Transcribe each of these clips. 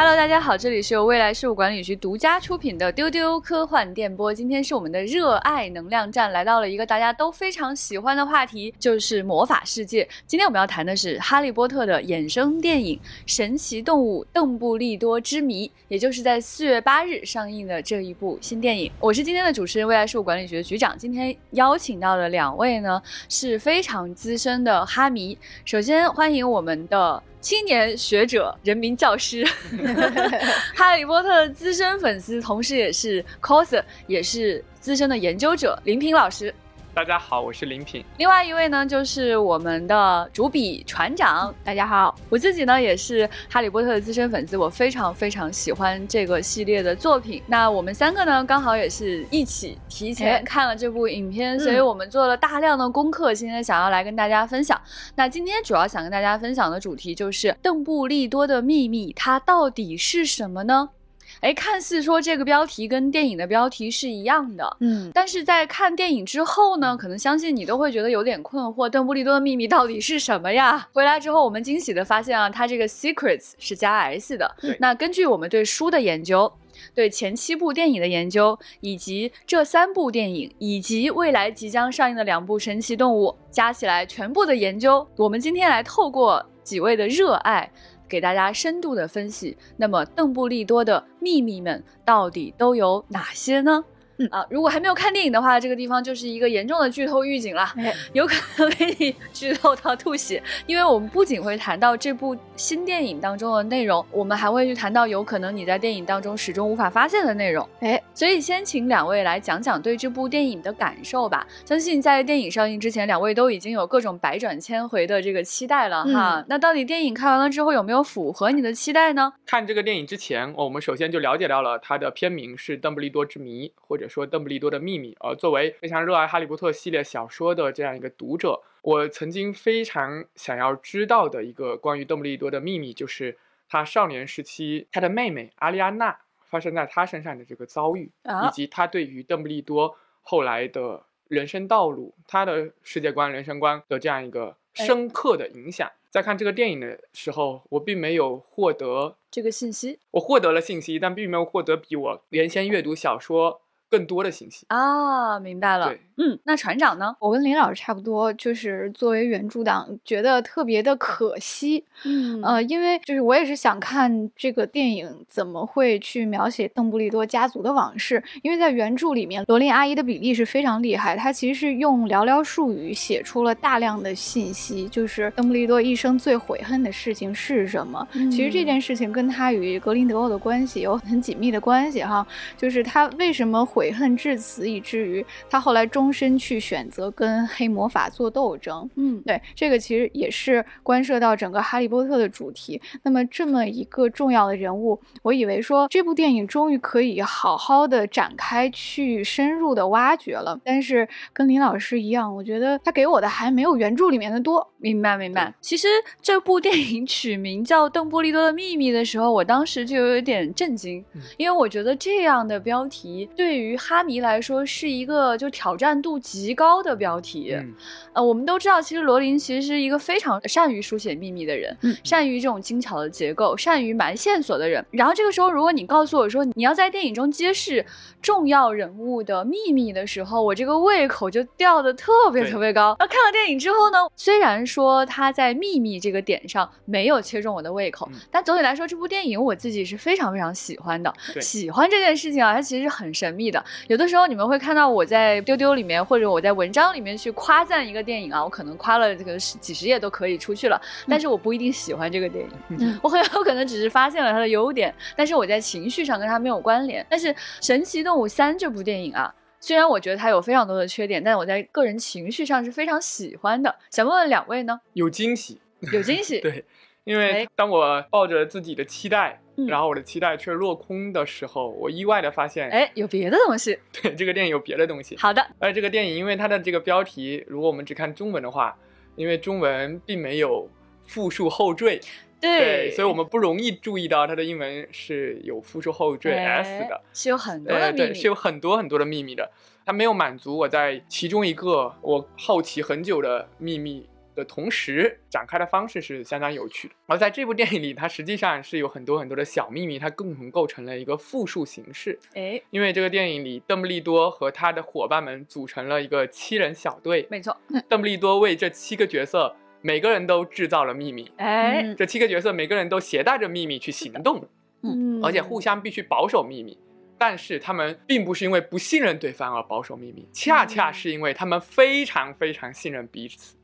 Hello，大家好，这里是由未来事务管理局独家出品的丢丢科幻电波。今天是我们的热爱能量站，来到了一个大家都非常喜欢的话题，就是魔法世界。今天我们要谈的是《哈利波特》的衍生电影《神奇动物邓布利多之谜》，也就是在四月八日上映的这一部新电影。我是今天的主持人，未来事务管理局的局长。今天邀请到的两位呢是非常资深的哈迷。首先欢迎我们的。青年学者、人民教师，哈利波特的资深粉丝，同时也是 coser，也是资深的研究者林平老师。大家好，我是林品。另外一位呢，就是我们的主笔船长。大家好，我自己呢也是哈利波特的资深粉丝，我非常非常喜欢这个系列的作品。那我们三个呢，刚好也是一起提前看了这部影片，所以我们做了大量的功课，今天想要来跟大家分享。那今天主要想跟大家分享的主题就是邓布利多的秘密，它到底是什么呢？哎，看似说这个标题跟电影的标题是一样的，嗯，但是在看电影之后呢，可能相信你都会觉得有点困惑，邓布利多的秘密到底是什么呀？回来之后，我们惊喜的发现啊，它这个 secrets 是加 s 的。那根据我们对书的研究，对前七部电影的研究，以及这三部电影，以及未来即将上映的两部神奇动物，加起来全部的研究，我们今天来透过几位的热爱。给大家深度的分析，那么邓布利多的秘密们到底都有哪些呢？嗯啊，如果还没有看电影的话，这个地方就是一个严重的剧透预警了，有可能给你剧透到吐血。因为我们不仅会谈到这部新电影当中的内容，我们还会去谈到有可能你在电影当中始终无法发现的内容。哎，所以先请两位来讲讲对这部电影的感受吧。相信在电影上映之前，两位都已经有各种百转千回的这个期待了哈。那到底电影看完了之后有没有符合你的期待呢？看这个电影之前，我们首先就了解到了它的片名是《邓布利多之谜》，或者。说邓布利多的秘密，呃，作为非常热爱哈利波特系列小说的这样一个读者，我曾经非常想要知道的一个关于邓布利多的秘密，就是他少年时期他的妹妹阿丽安娜发生在他身上的这个遭遇，以及他对于邓布利多后来的人生道路、他的世界观、人生观的这样一个深刻的影响。在看这个电影的时候，我并没有获得这个信息，我获得了信息，但并没有获得比我原先阅读小说。更多的信息啊，明白了。嗯，那船长呢？我跟林老师差不多，就是作为原著党，觉得特别的可惜。嗯，呃，因为就是我也是想看这个电影怎么会去描写邓布利多家族的往事，因为在原著里面，罗琳阿姨的比例是非常厉害，她其实是用寥寥数语写出了大量的信息，就是邓布利多一生最悔恨的事情是什么。其实这件事情跟他与格林德沃的关系有很紧密的关系哈，就是他为什么。悔恨至此，以至于他后来终身去选择跟黑魔法做斗争。嗯，对，这个其实也是关涉到整个哈利波特的主题。那么这么一个重要的人物，我以为说这部电影终于可以好好的展开去深入的挖掘了。但是跟林老师一样，我觉得他给我的还没有原著里面的多。明白，明白。其实这部电影取名叫《邓布利多的秘密》的时候，我当时就有点震惊，因为我觉得这样的标题对于于哈迷来说是一个就挑战度极高的标题，呃，我们都知道，其实罗琳其实是一个非常善于书写秘密的人，善于这种精巧的结构，善于埋线索的人。然后这个时候，如果你告诉我说你要在电影中揭示重要人物的秘密的时候，我这个胃口就吊的特别特别高。那看了电影之后呢，虽然说他在秘密这个点上没有切中我的胃口，但总体来说，这部电影我自己是非常非常喜欢的。喜欢这件事情啊，它其实是很神秘的。有的时候你们会看到我在丢丢里面，或者我在文章里面去夸赞一个电影啊，我可能夸了这个几十页都可以出去了，但是我不一定喜欢这个电影，我很有可能只是发现了它的优点，但是我在情绪上跟它没有关联。但是《神奇动物三》这部电影啊，虽然我觉得它有非常多的缺点，但我在个人情绪上是非常喜欢的。想问问两位呢？有惊喜，有惊喜，对，因为当我抱着自己的期待。然后我的期待却落空的时候，我意外的发现，哎，有别的东西。对，这个电影有别的东西。好的。而这个电影，因为它的这个标题，如果我们只看中文的话，因为中文并没有复数后缀，对，所以我们不容易注意到它的英文是有复数后缀 s 的，是有很多的秘密，是有很多很多的秘密的。它没有满足我在其中一个我好奇很久的秘密。的同时，展开的方式是相当有趣的。而在这部电影里，它实际上是有很多很多的小秘密，它共同构成了一个复数形式。哎，因为这个电影里，邓布利多和他的伙伴们组成了一个七人小队。没错，邓布利多为这七个角色每个人都制造了秘密。哎，这七个角色每个人都携带着秘密去行动，嗯，而且互相必须保守秘密。但是他们并不是因为不信任对方而保守秘密，恰恰是因为他们非常非常信任彼此。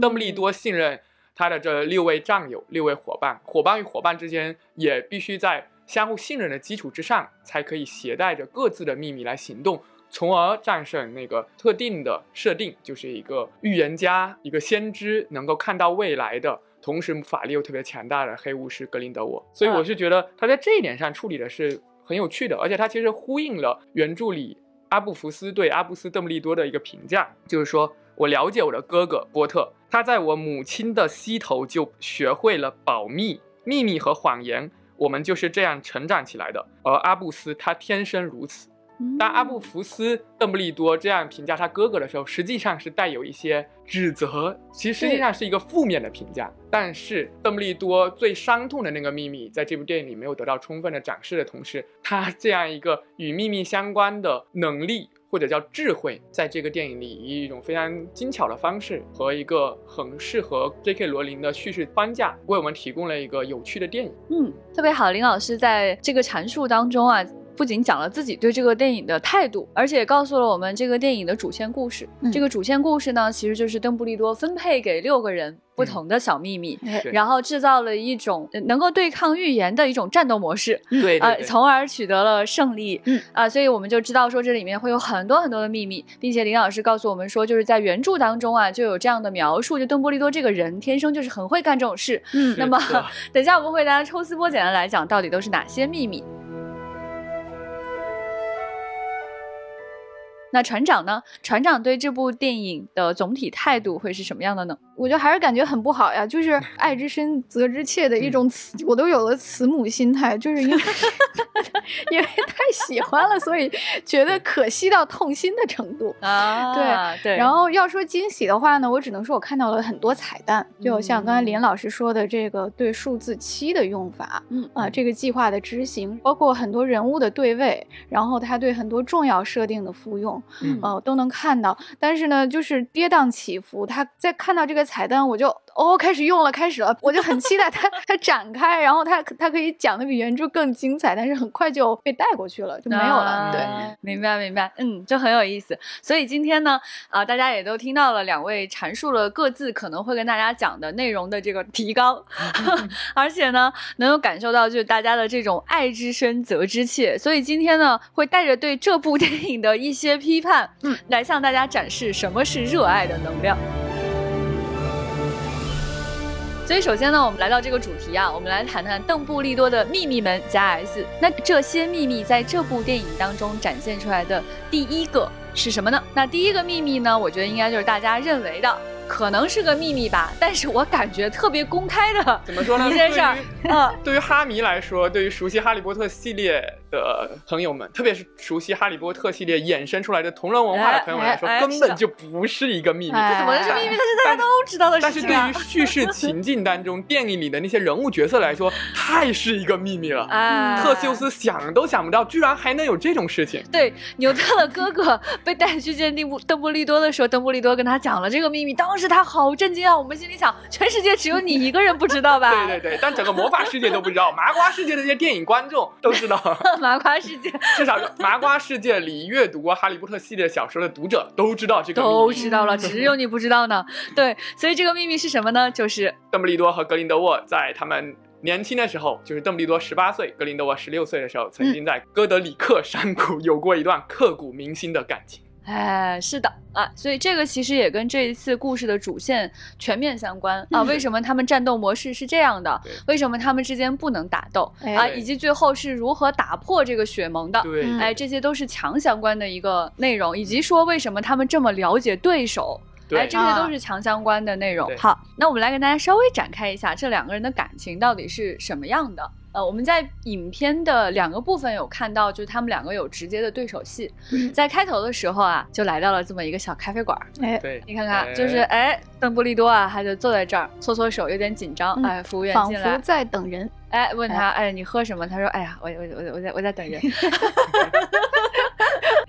邓布利多信任他的这六位战友、六位伙伴，伙伴与伙伴之间也必须在相互信任的基础之上，才可以携带着各自的秘密来行动，从而战胜那个特定的设定，就是一个预言家、一个先知，能够看到未来的，同时法力又特别强大的黑巫师格林德沃。所以我是觉得他在这一点上处理的是很有趣的，而且他其实呼应了原著里阿布福斯对阿布斯邓布利多的一个评价，就是说我了解我的哥哥波特。他在我母亲的膝头就学会了保密、秘密和谎言，我们就是这样成长起来的。而阿布斯他天生如此。当阿布福斯邓布利多这样评价他哥哥的时候，实际上是带有一些指责，其实实际上是一个负面的评价。但是邓布利多最伤痛的那个秘密，在这部电影里没有得到充分的展示的同时，他这样一个与秘密相关的能力。或者叫智慧，在这个电影里以一种非常精巧的方式和一个很适合 J.K. 罗琳的叙事框架，为我们提供了一个有趣的电影。嗯，特别好，林老师在这个阐述当中啊。不仅讲了自己对这个电影的态度，而且告诉了我们这个电影的主线故事。这个主线故事呢，其实就是邓布利多分配给六个人不同的小秘密，然后制造了一种能够对抗预言的一种战斗模式，对，呃，从而取得了胜利。嗯啊，所以我们就知道说这里面会有很多很多的秘密，并且林老师告诉我们说，就是在原著当中啊就有这样的描述，就邓布利多这个人天生就是很会干这种事。嗯，那么等一下我们会大家抽丝剥茧的来讲，到底都是哪些秘密。那船长呢？船长对这部电影的总体态度会是什么样的呢？我就还是感觉很不好呀，就是爱之深责之切的一种慈，我都有了慈母心态，就是因为 因为太喜欢了，所以觉得可惜到痛心的程度啊。对对。然后要说惊喜的话呢，我只能说我看到了很多彩蛋，就像刚才林老师说的这个对数字七的用法，嗯啊，这个计划的执行，包括很多人物的对位，然后他对很多重要设定的复用，嗯都能看到。但是呢，就是跌宕起伏，他在看到这个。彩蛋我就哦开始用了，开始了，我就很期待它 它展开，然后它它可以讲的比原著更精彩，但是很快就被带过去了，就没有了。对，明白明白，嗯，就很有意思。所以今天呢，啊，大家也都听到了两位阐述了各自可能会跟大家讲的内容的这个提纲，而且呢，能有感受到就是大家的这种爱之深责之切。所以今天呢，会带着对这部电影的一些批判，嗯，来向大家展示什么是热爱的能量。所以首先呢，我们来到这个主题啊，我们来谈谈邓布利多的秘密门加 S。那这些秘密在这部电影当中展现出来的第一个是什么呢？那第一个秘密呢，我觉得应该就是大家认为的。可能是个秘密吧，但是我感觉特别公开的，怎么说呢？一件事儿，嗯，对于哈迷来说，对于熟悉哈利波特系列的朋友们，特别是熟悉哈利波特系列衍生出来的同人文化的朋友们来说，根本就不是一个秘密。这怎么是秘密？这是大家都知道的事情。但是对于叙事情境当中，电影里的那些人物角色来说，太是一个秘密了。特修斯想都想不到，居然还能有这种事情。对，纽特的哥哥被带去见邓布邓布利多的时候，邓布利多跟他讲了这个秘密，当。是他好震惊啊！我们心里想，全世界只有你一个人不知道吧？对对对，但整个魔法世界都不知道，麻瓜世界的这些电影观众都知道。麻瓜世界，至少麻瓜世界里阅读过《哈利波特》系列小说的读者都知道这个。都知道了，只有你不知道呢。对，所以这个秘密是什么呢？就是邓布利多和格林德沃在他们年轻的时候，就是邓布利多十八岁，格林德沃十六岁的时候，曾经在哥德里克山谷有过一段刻骨铭心的感情。哎，是的啊，所以这个其实也跟这一次故事的主线全面相关啊。为什么他们战斗模式是这样的？为什么他们之间不能打斗啊？以及最后是如何打破这个血盟的？对，哎，这些都是强相关的一个内容，以及说为什么他们这么了解对手？哎，这些都是强相关的内容。好，那我们来跟大家稍微展开一下这两个人的感情到底是什么样的。呃，我们在影片的两个部分有看到，就是他们两个有直接的对手戏。在开头的时候啊，就来到了这么一个小咖啡馆。哎，对，你看看，就是哎，邓布利多啊，他就坐在这儿，搓搓手，有点紧张。哎，服务员进来，仿佛在等人。哎，问他，哎，你喝什么？他说，哎呀，我我我我在我在等人。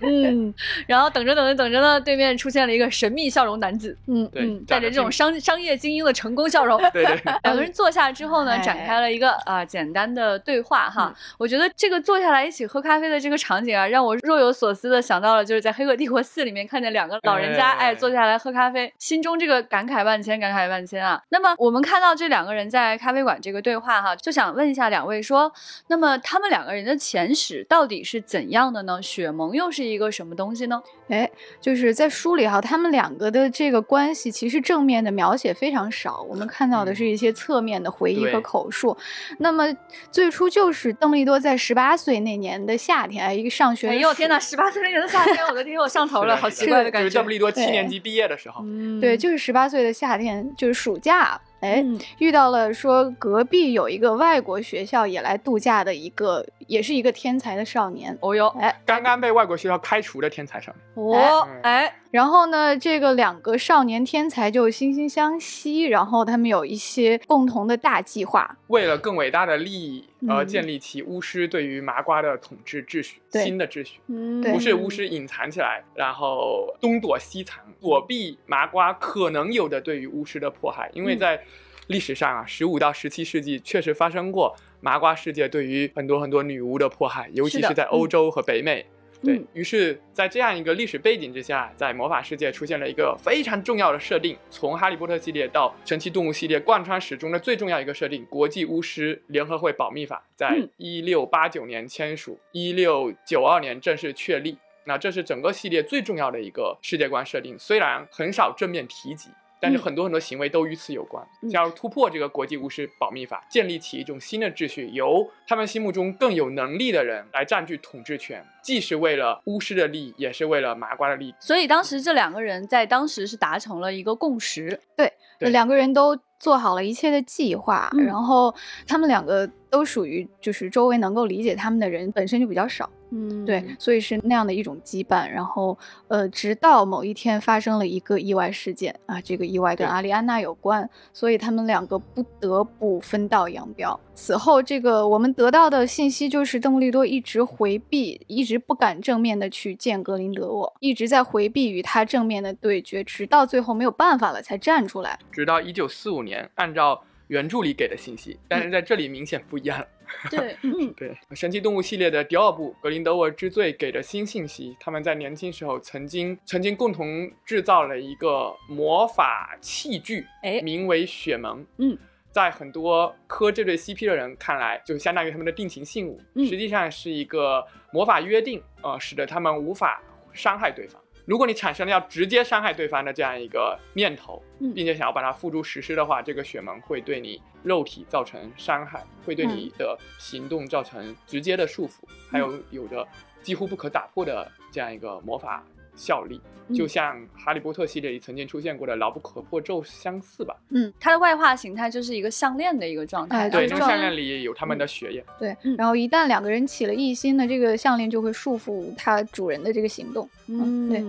嗯，然后等着等着等着呢，对面出现了一个神秘笑容男子，嗯嗯，带着这种商商业精英的成功笑容。对 对，两个人坐下之后呢，展开了一个啊简单的对话哈。我觉得这个坐下来一起喝咖啡的这个场景啊，让我若有所思的想到了就是在《黑客帝国四》里面看见两个老人家哎坐下来喝咖啡，心中这个感慨万千，感慨万千啊。那么我们看到这两个人在咖啡馆这个对话哈，就想问一下两位说，那么他们两个人的前史到底是怎样的呢？雪萌又是一个什么东西呢？哎，就是在书里哈，他们两个的这个关系其实正面的描写非常少，我们看到的是一些侧面的回忆和口述。那么最初就是邓布利多在十八岁那年的夏天，哎，一个上学，哎呦天哪，十八岁那年的夏天，我的天，我上头了，好奇怪的感觉。邓布利多七年级毕业的时候，对，就是十八岁的夏天，就是暑假。哎，遇到了说隔壁有一个外国学校也来度假的一个，也是一个天才的少年。哦哟，哎，刚刚被外国学校开除的天才少年。哦，哎，然后呢，这个两个少年天才就惺惺相惜，然后他们有一些共同的大计划，为了更伟大的利益而建立起巫师对于麻瓜的统治秩序，新的秩序。嗯，不是巫师隐藏起来，然后东躲西藏，躲避麻瓜可能有的对于巫师的迫害，因为在。历史上啊，十五到十七世纪确实发生过麻瓜世界对于很多很多女巫的迫害，尤其是在欧洲和北美。对于是，在这样一个历史背景之下，在魔法世界出现了一个非常重要的设定，从哈利波特系列到神奇动物系列贯穿始终的最重要一个设定——国际巫师联合会保密法，在一六八九年签署，一六九二年正式确立。那这是整个系列最重要的一个世界观设定，虽然很少正面提及。但是很多很多行为都与此有关，假如突破这个国际巫师保密法，建立起一种新的秩序，由他们心目中更有能力的人来占据统治权，既是为了巫师的利益，也是为了麻瓜的利益。所以当时这两个人在当时是达成了一个共识，对，两个人都做好了一切的计划，然后他们两个都属于就是周围能够理解他们的人本身就比较少。嗯，对，所以是那样的一种羁绊，然后，呃，直到某一天发生了一个意外事件啊，这个意外跟阿丽安娜有关，所以他们两个不得不分道扬镳。此后，这个我们得到的信息就是，邓布利多一直回避，一直不敢正面的去见格林德沃，一直在回避与他正面的对决，直到最后没有办法了才站出来。直到一九四五年，按照原著里给的信息，但是在这里明显不一样。对，嗯，对，神奇动物系列的第二部《格林德沃之罪》给的新信息，他们在年轻时候曾经曾经共同制造了一个魔法器具，哎，名为雪盟。嗯，在很多磕这对 CP 的人看来，就相当于他们的定情信物，实际上是一个魔法约定，呃，使得他们无法伤害对方。如果你产生了要直接伤害对方的这样一个念头，并且想要把它付诸实施的话，这个血盟会对你肉体造成伤害，会对你的行动造成直接的束缚，还有有着几乎不可打破的这样一个魔法效力，就像哈利波特系列里曾经出现过的牢不可破咒相似吧？嗯，它的外化形态就是一个项链的一个状态，对，这个项链里有他们的血液，对，然后一旦两个人起了异心呢，这个项链就会束缚它主人的这个行动。嗯，对。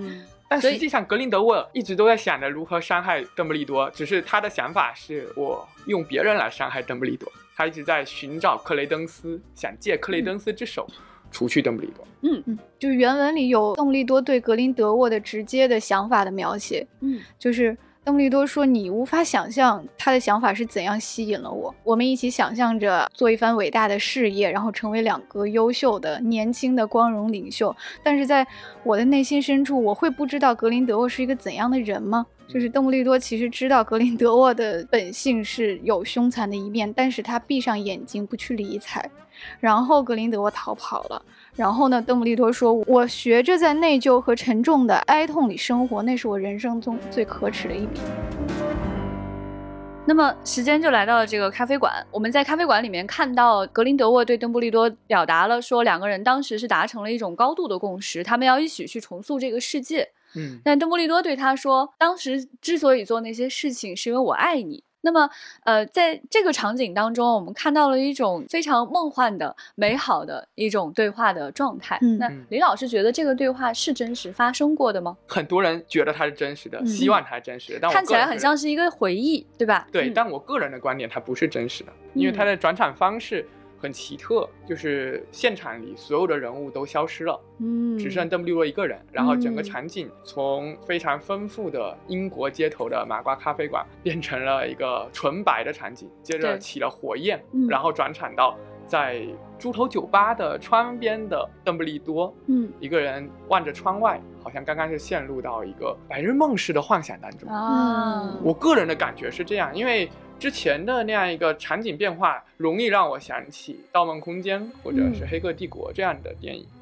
但实际上，格林德沃一直都在想着如何伤害邓布利多，只是他的想法是我用别人来伤害邓布利多。他一直在寻找克雷登斯，想借克雷登斯之手除去邓布利多。嗯嗯，就是原文里有邓布利多对格林德沃的直接的想法的描写。嗯，就是。邓布利多说：“你无法想象他的想法是怎样吸引了我。我们一起想象着做一番伟大的事业，然后成为两个优秀的、年轻的光荣领袖。但是在我的内心深处，我会不知道格林德沃是一个怎样的人吗？就是邓布利多其实知道格林德沃的本性是有凶残的一面，但是他闭上眼睛不去理睬。然后格林德沃逃跑了。”然后呢？邓布利多说：“我学着在内疚和沉重的哀痛里生活，那是我人生中最可耻的一笔。”那么时间就来到了这个咖啡馆。我们在咖啡馆里面看到格林德沃对邓布利多表达了说，两个人当时是达成了一种高度的共识，他们要一起去重塑这个世界。嗯，但邓布利多对他说，当时之所以做那些事情，是因为我爱你。那么，呃，在这个场景当中，我们看到了一种非常梦幻的、美好的一种对话的状态。嗯那李老师觉得这个对话是真实发生过的吗？很多人觉得它是真实的，嗯希望它是真实的，但我看起来很像是一个回忆，对吧？对，嗯但我个人的观点，它不是真实的，因为它的转场方式很奇特，就是现场里所有的人物都消失了，嗯，只剩邓布利多一个人，然后整个嗯。场景从非常丰富的英国街头的麻瓜咖啡馆变成了一个纯白的场景，接着起了火焰嗯，然后转场到在猪头酒吧的窗边的邓布利多，嗯一个人望着窗外，好像刚刚是陷入到一个白日梦似的幻想当中。啊，我个人的感觉是这样，因为之前的那样一个场景变化，容易让我想起《盗梦空间》或者是《黑客帝国》这样的电影。嗯，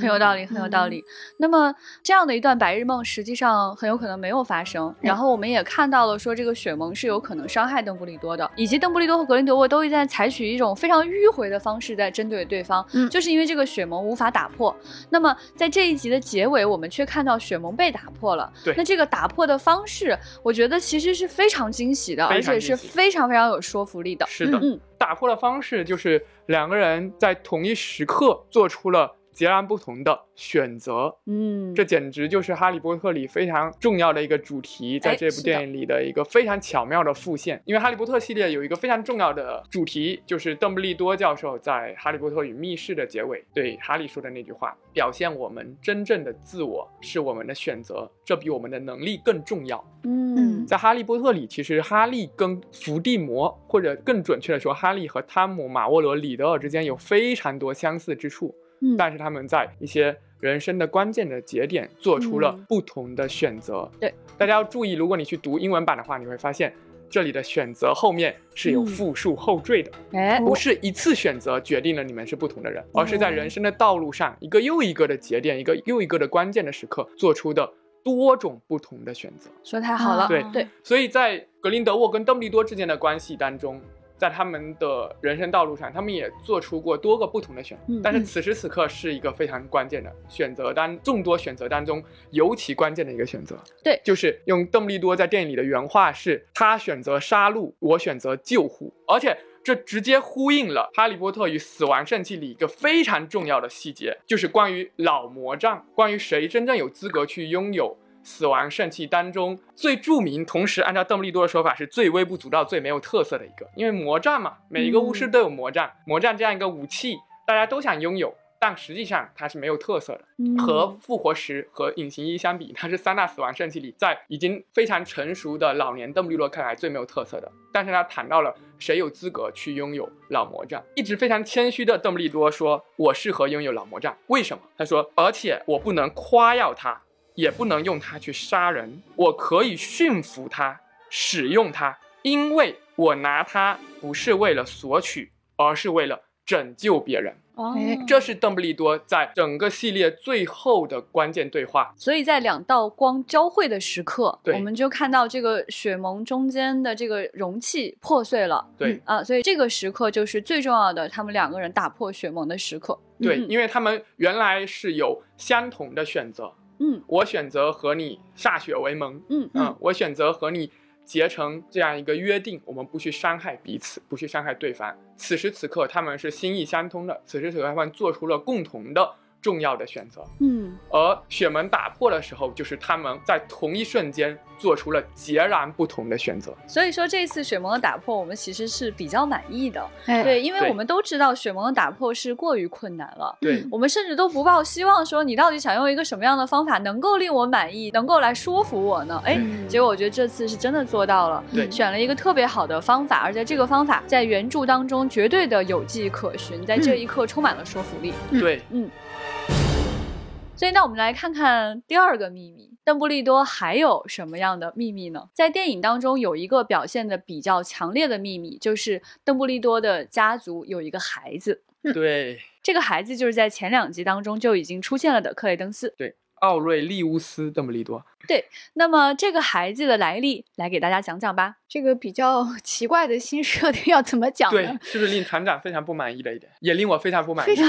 很有道理，很有道嗯理。那么这样的一段白日梦，实际上很有可能没有发生。然后我们也看到了，说这个雪盟是有可能伤害邓布利多的，以及邓布利多和格林德沃都在采取一种非常迂回的方式在针对对方，嗯就是因为这个雪盟无法打破。那么在这一集的结尾，我们却看到雪盟被打破了。对那这个打破的方式，我觉得其实是非常惊喜的，非而且是非常非常有说服力的。是的，嗯打破的方式就是两个人在同一时刻做出了截然不同的选择。嗯，这简直就是《哈利波特》里非常重要的一个主题，在这部电影里的一个非常巧妙的复现。因为《哈利波特》系列有一个非常重要的主题，就是邓布利多教授在《哈利波特与密室》的结尾对哈利说的那句话：“表现我们真正的自我是我们的选择，这比我们的能力更重要。”嗯在《哈利波特》里，其实哈利跟伏地魔，或者更准确的说，哈利和汤姆、马沃罗、里德尔之间有非常多相似之处。嗯。但是他们在一些人生的关键的节点做出了嗯。不同的选择。对，大家要注意，如果你去读英文版的话，你会发现这里的选择后面是有嗯。复数后缀的，哎，不是一次选择决定了你们是不同的人，而是在哦。人生的道路上一个又一个的节点，一个又一个的关键的时刻做出的多种不同的选择。说太好了，啊对对，所以在格林德沃跟邓布利多之间的关系当中，在他们的人生道路上，他们也做出过多个不同的选择。嗯但是此时此刻是一个非常关键的选择当众多选择当中尤其关键的一个选择。对就是用邓布利多在电影里的原话是：他选择杀戮，我选择救护，而且。这直接呼应了《哈利波特与死亡圣器》里一个非常重要的细节，就是关于老魔杖，关于谁真正有资格去拥有死亡圣器当中最著名，同时按照邓布利多的说法是最微不足道、最没有特色的一个。因为魔杖嘛，每一个巫师嗯都有魔杖，魔杖这样一个武器，大家都想拥有，但实际上它是没有特色的。嗯和复活石和隐形衣相比，它是三大死亡圣器里在已经非常成熟的老年邓布利多看来最没有特色的。但是他谈到了谁有资格去拥有老魔杖，一直非常谦虚的邓布利多说：“我适合拥有老魔杖，为什么？”他说：“而且我不能夸耀它，也不能用它去杀人，我可以驯服它，使用它，因为我拿它不是为了索取，而是为了拯救别人。”哦哎这是邓布利多在整个系列最后的关键对话。所以在两道光交汇的时刻，我们就看到这个雪盟中间的这个容器破碎了。对嗯啊，所以这个时刻就是最重要的，他们两个人打破雪盟的时刻。对，嗯因为他们原来是有相同的选择，嗯我选择和你歃血为盟，嗯嗯，我选择和你结成这样一个约定，我们不去伤害彼此，不去伤害对方。此时此刻，他们是心意相通的，此时此刻他们做出了共同的重要的选择。嗯而雪门打破的时候，就是他们在同一瞬间做出了截然不同的选择。所以说这次雪盟的打破，我们其实是比较满意的。哎，对，因为我们都知道雪盟的打破是过于困难了。对，我们甚至都不抱希望，说你到底想用一个什么样的方法能够令我满意，能够来说服我呢？哎，嗯结果我觉得这次是真的做到了，对选了一个特别好的方法，而且这个方法在原著当中绝对的有迹可循，在这一刻充满了说服力。对，所以，那我们来看看第二个秘密，邓布利多还有什么样的秘密呢？在电影当中有一个表现的比较强烈的秘密，就是邓布利多的家族有一个孩子，对，这个孩子就是在前两集当中就已经出现了的克雷登斯。奥瑞利乌斯·邓布利多。对那么这个孩子的来历，来给大家讲讲吧。这个比较 奇怪的新设定要怎么讲对？，是不是令船长非常不满意的一点，也令我非常不满意，非常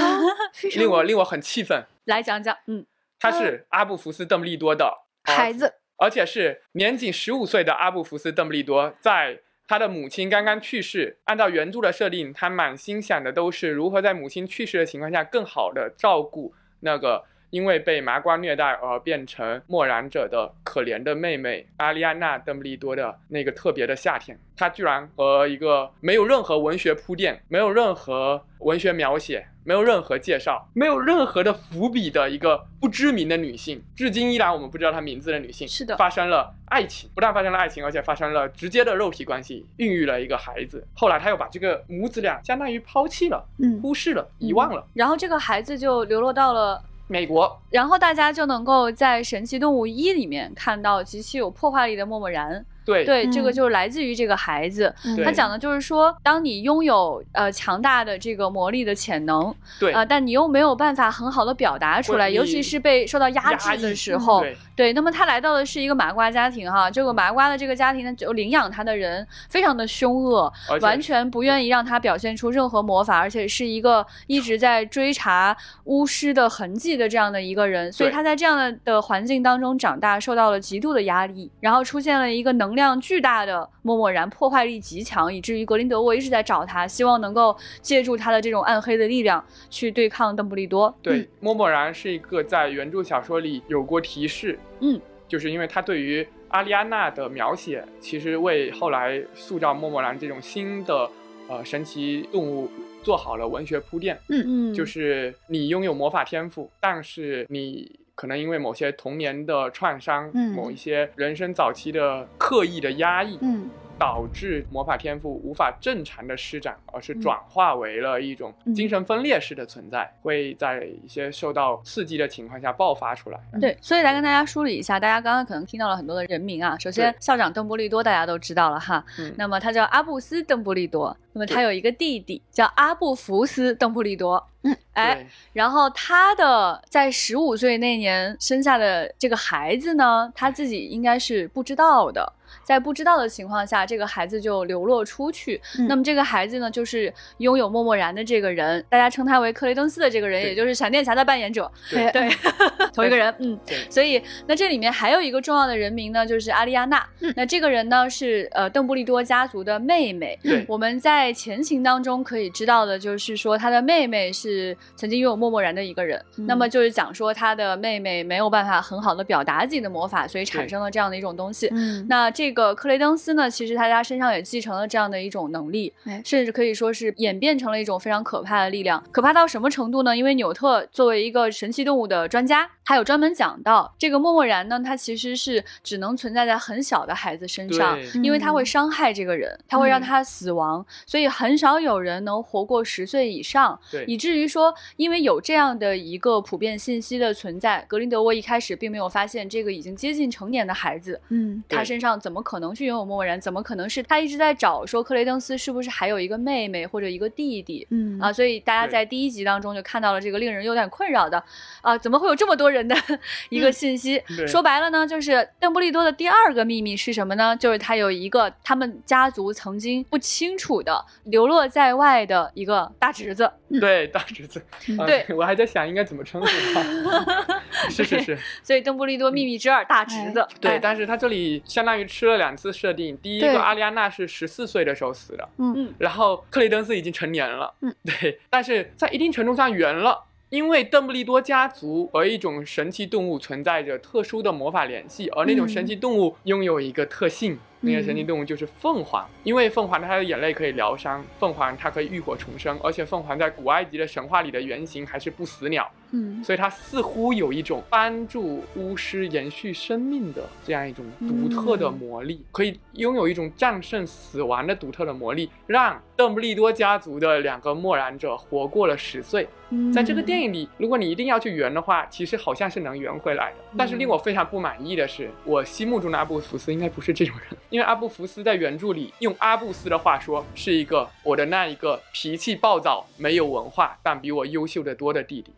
非常令我令我很气愤。来讲讲，嗯，他是阿布福斯·邓布利多的孩子，而且是年仅十五岁的阿布福斯·邓布利多，在他的母亲刚刚去世，按照原著的设定，他满心想的都是如何在母亲去世的情况下，更好的照顾那个。因为被麻瓜虐待而变成默然者的可怜的妹妹阿丽安娜·邓布利多的那个特别的夏天，她居然和一个没有任何文学铺垫、没有任何文学描写、没有任何介绍、没有任何的伏笔的一个不知名的女性，至今依然我们不知道她名字的女性，是的，发生了爱情，不但发生了爱情，而且发生了直接的肉体关系，孕育了一个孩子。后来她又把这个母子俩相当于抛弃了，嗯，忽视了，遗忘了，然后这个孩子就流落到了。美国，然后大家就能够在《神奇动物一》里面看到极其有破坏力的默默然。对。对，这个就是来自于这个孩子，他讲的就是说，当你拥有呃强大的这个魔力的潜能，对。啊，但你又没有办法很好的表达出来，尤其是被受到压制的时候，对。那么他来到的是一个麻瓜家庭哈，这个麻瓜的这个家庭呢，就领养他的人非常的凶恶，完全不愿意让他表现出任何魔法，而且是一个一直在追查巫师的痕迹的这样的一个人，所以他在这样的的环境当中长大，受到了极度的压力，然后出现了一个能。能量巨大的默默然，破坏力极强，以至于格林德沃一直在找他，希望能够借助他的这种暗黑的力量去对抗邓布利多。对，默默然是一个在原著小说里有过提示，嗯，就是因为他对于阿丽安娜的描写，其实为后来塑造默默然这种新的呃神奇动物做好了文学铺垫。嗯嗯，就是你拥有魔法天赋，但是你。可能因为某些童年的创伤，某一些人生早期的刻意的压抑，嗯。导致魔法天赋无法正常的施展，而是转化为了一种精神分裂式的存在，会在一些受到刺激的情况下爆发出来。对，所以来跟大家梳理一下，大家刚刚可能听到了很多的人名啊。首先，校长邓布利多大家都知道了哈，那么他叫阿布斯·邓布利多，那么他有一个弟弟叫阿布福斯·邓布利多。嗯，哎，然后他的在十五岁那年生下的这个孩子呢，他自己应该是不知道的。在不知道的情况下，这个孩子就流落出去。那么这个孩子呢，就是拥有默默然的这个人，大家称他为克雷登斯的这个人，也就是闪电侠的扮演者。对对，同一个人。嗯，所以那这里面还有一个重要的人名呢，就是阿丽亚娜。那这个人呢，是呃邓布利多家族的妹妹。对，我们在前情当中可以知道的就是说，他的妹妹是曾经拥有默默然的一个人。那么就是讲说，他的妹妹没有办法很好的表达自己的魔法，所以产生了这样的一种东西。嗯，那。这个克雷登斯呢，其实他家身上也继承了这样的一种能力，甚至可以说是演变成了一种非常可怕的力量。可怕到什么程度呢？因为纽特作为一个神奇动物的专家。他有专门讲到这个默默然呢，它其实是只能存在在很小的孩子身上，因为它会伤害这个人，它会让他死亡，所以很少有人能活过十岁以上。对，以至于说，因为有这样的一个普遍信息的存在，格林德沃一开始并没有发现这个已经接近成年的孩子，嗯，他身上怎么可能去拥有默默然？怎么可能是他一直在找说克雷登斯是不是还有一个妹妹或者一个弟弟？嗯啊，所以大家在第一集当中就看到了这个令人有点困扰的啊，怎么会有这么多人？的 一个信息，说白了呢，就是邓布利多的第二个秘密是什么呢？就是他有一个他们家族曾经不清楚的流落在外的一个大侄子。对，大侄子。对我还在想应该怎么称呼他。是是是。所以邓布利多秘密之二，大侄子。对，但是他这里相当于吃了两次设定。第一个，阿丽安娜是十四岁的时候死的。嗯嗯。然后克雷登斯已经成年了。嗯。对，但是在一定程度上圆了。因为邓布利多家族和一种神奇动物存在着特殊的魔法联系，而那种神奇动物拥有一个特性。那个神奇动物就是凤凰，因为凤凰它的眼泪可以疗伤，凤凰它可以浴火重生，而且凤凰在古埃及的神话里的原型还是不死鸟，嗯，所以它似乎有一种帮助巫师延续生命的这样一种独特的魔力，可以拥有一种战胜死亡的独特的魔力，让邓布利多家族的两个默然者活过了十岁。在这个电影里，如果你一定要去圆的话，其实好像是能圆回来的。但是令我非常不满意的是，我心目中的阿布福斯应该不是这种人。因为阿布福斯在原著里用阿布斯的话说，是一个我的那一个脾气暴躁、没有文化但比我优秀的多的弟弟。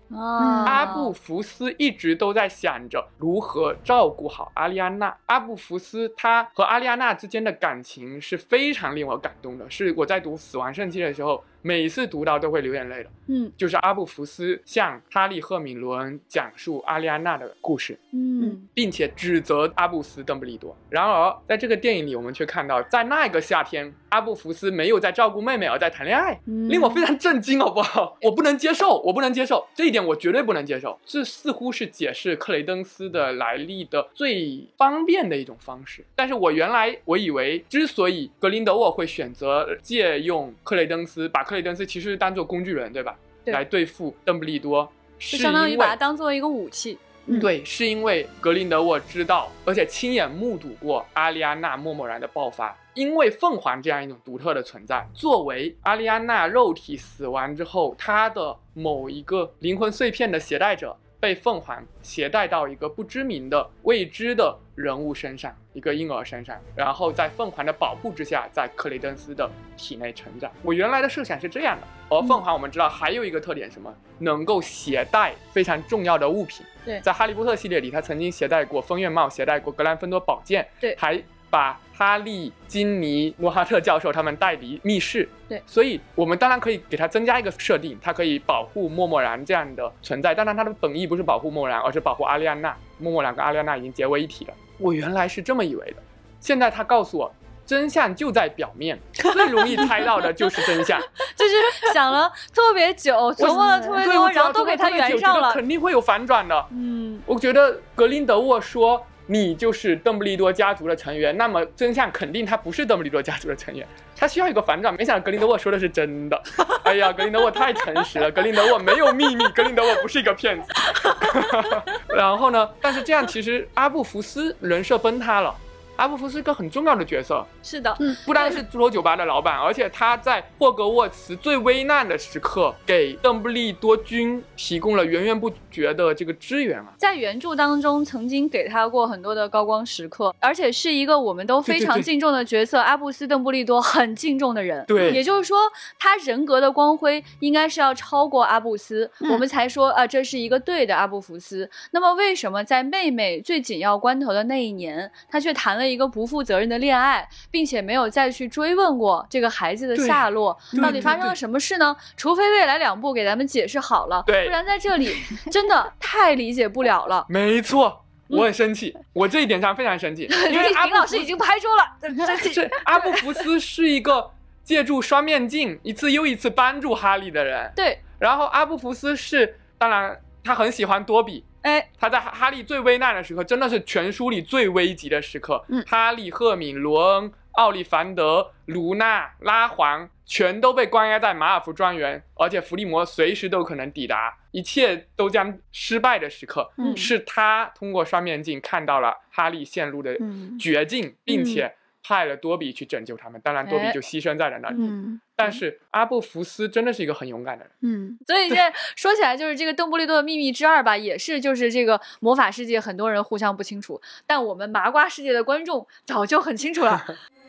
阿布福斯一直都在想着如何照顾好阿丽安娜。阿布福斯他和阿丽安娜之间的感情是非常令我感动的，是我在读《死亡圣器》的时候。每次读到都会流眼泪的。嗯，就是阿布福斯向哈利·赫敏·罗恩讲述阿丽安娜的故事，嗯，并且指责阿布斯·邓布利多。然而，在这个电影里，我们却看到，在那个夏天，阿布福斯没有在照顾妹妹，而在谈恋爱，嗯令我非常震惊，好不好？我不能接受，我不能接受这一点，我绝对不能接受。这似乎是解释克雷登斯的来历的最方便的一种方式。但是我原来我以为，之所以格林德沃会选择借用克雷登斯，把克里登斯其实是当做工具人，对吧？对来对付邓布利多，就是相当于把它当做一个武器。嗯对，是因为格林德沃知道，而且亲眼目睹过阿丽安娜默默然的爆发。因为凤凰这样一种独特的存在，作为阿丽安娜肉体死亡之后，她的某一个灵魂碎片的携带者，被凤凰携带到一个不知名的未知的人物身上，一个婴儿身上，然后在凤凰的保护之下，在克雷登斯的体内成长。我原来的设想是这样的，而凤凰我们知道还有一个特点，什么？能够携带非常重要的物品。对在哈利波特系列里，他曾经携带过风月帽，携带过格兰芬多宝剑，对还把哈利、金尼、诺哈特教授他们带离密室。对所以我们当然可以给他增加一个设定，他可以保护默默然这样的存在。当然，他的本意不是保护默默然，而是保护阿丽安娜。默默然跟阿丽安娜已经结为一体了。我原来是这么以为的，现在他告诉我。真相就在表面，最容易猜到的就是真相。就是想了特别久，琢磨了特别，多，然后都给他圆上了。肯定会有反转的。嗯，我觉得格林德沃说你就是邓布利多家族的成员，那么真相肯定他不是邓布利多家族的成员，他需要一个反转。没想到格林德沃说的是真的，哎呀，格林德沃太诚实了，格林德沃没有秘密，格林德沃不是一个骗子。然后呢，但是这样其实阿布福斯人设崩塌了。阿布福是一个很重要的角色，是的，不单是侏罗酒吧的老板，而且他在霍格沃茨最危难的时刻，给邓布利多军提供了源源不绝的这个支援啊。在原著当中曾经给他过很多的高光时刻，而且是一个我们都非常敬重的角色。阿布斯·邓布利多很敬重的人，对，也就是说他人格的光辉应该是要超过阿布斯，嗯、我们才说啊，这是一个对的阿布福斯。那么为什么在妹妹最紧要关头的那一年，他却谈了一个不负责任的恋爱，并且没有再去追问过这个孩子的下落，到底发生了什么事呢？除非未来两部给咱们解释好了，对，不然在这里真的太理解不了了。没错，我很生气，我这一点上非常生气，因为林老师已经拍出了，生气。是阿布福斯是一个借助双面镜一次又一次帮助哈利的人，对。然后阿布福斯是，当然他很喜欢多比。哎，他在哈利最危难的时刻，真的是全书里最危急的时刻。嗯，哈利、赫敏、罗恩、奥利凡德、卢娜、拉环全都被关押在马尔福庄园，而且伏地魔随时都可能抵达，一切都将失败的时刻，嗯。是他通过双面镜看到了哈利陷入的嗯。绝境，并且派了多比去拯救他们。当然，多比就牺牲在了那里。嗯但是阿布福斯真的是一个很勇敢的人。嗯，所以现在说起来，就是这个邓布利多的秘密之二吧，也是就是这个魔法世界很多人互相不清楚，但我们麻瓜世界的观众早就很清楚了。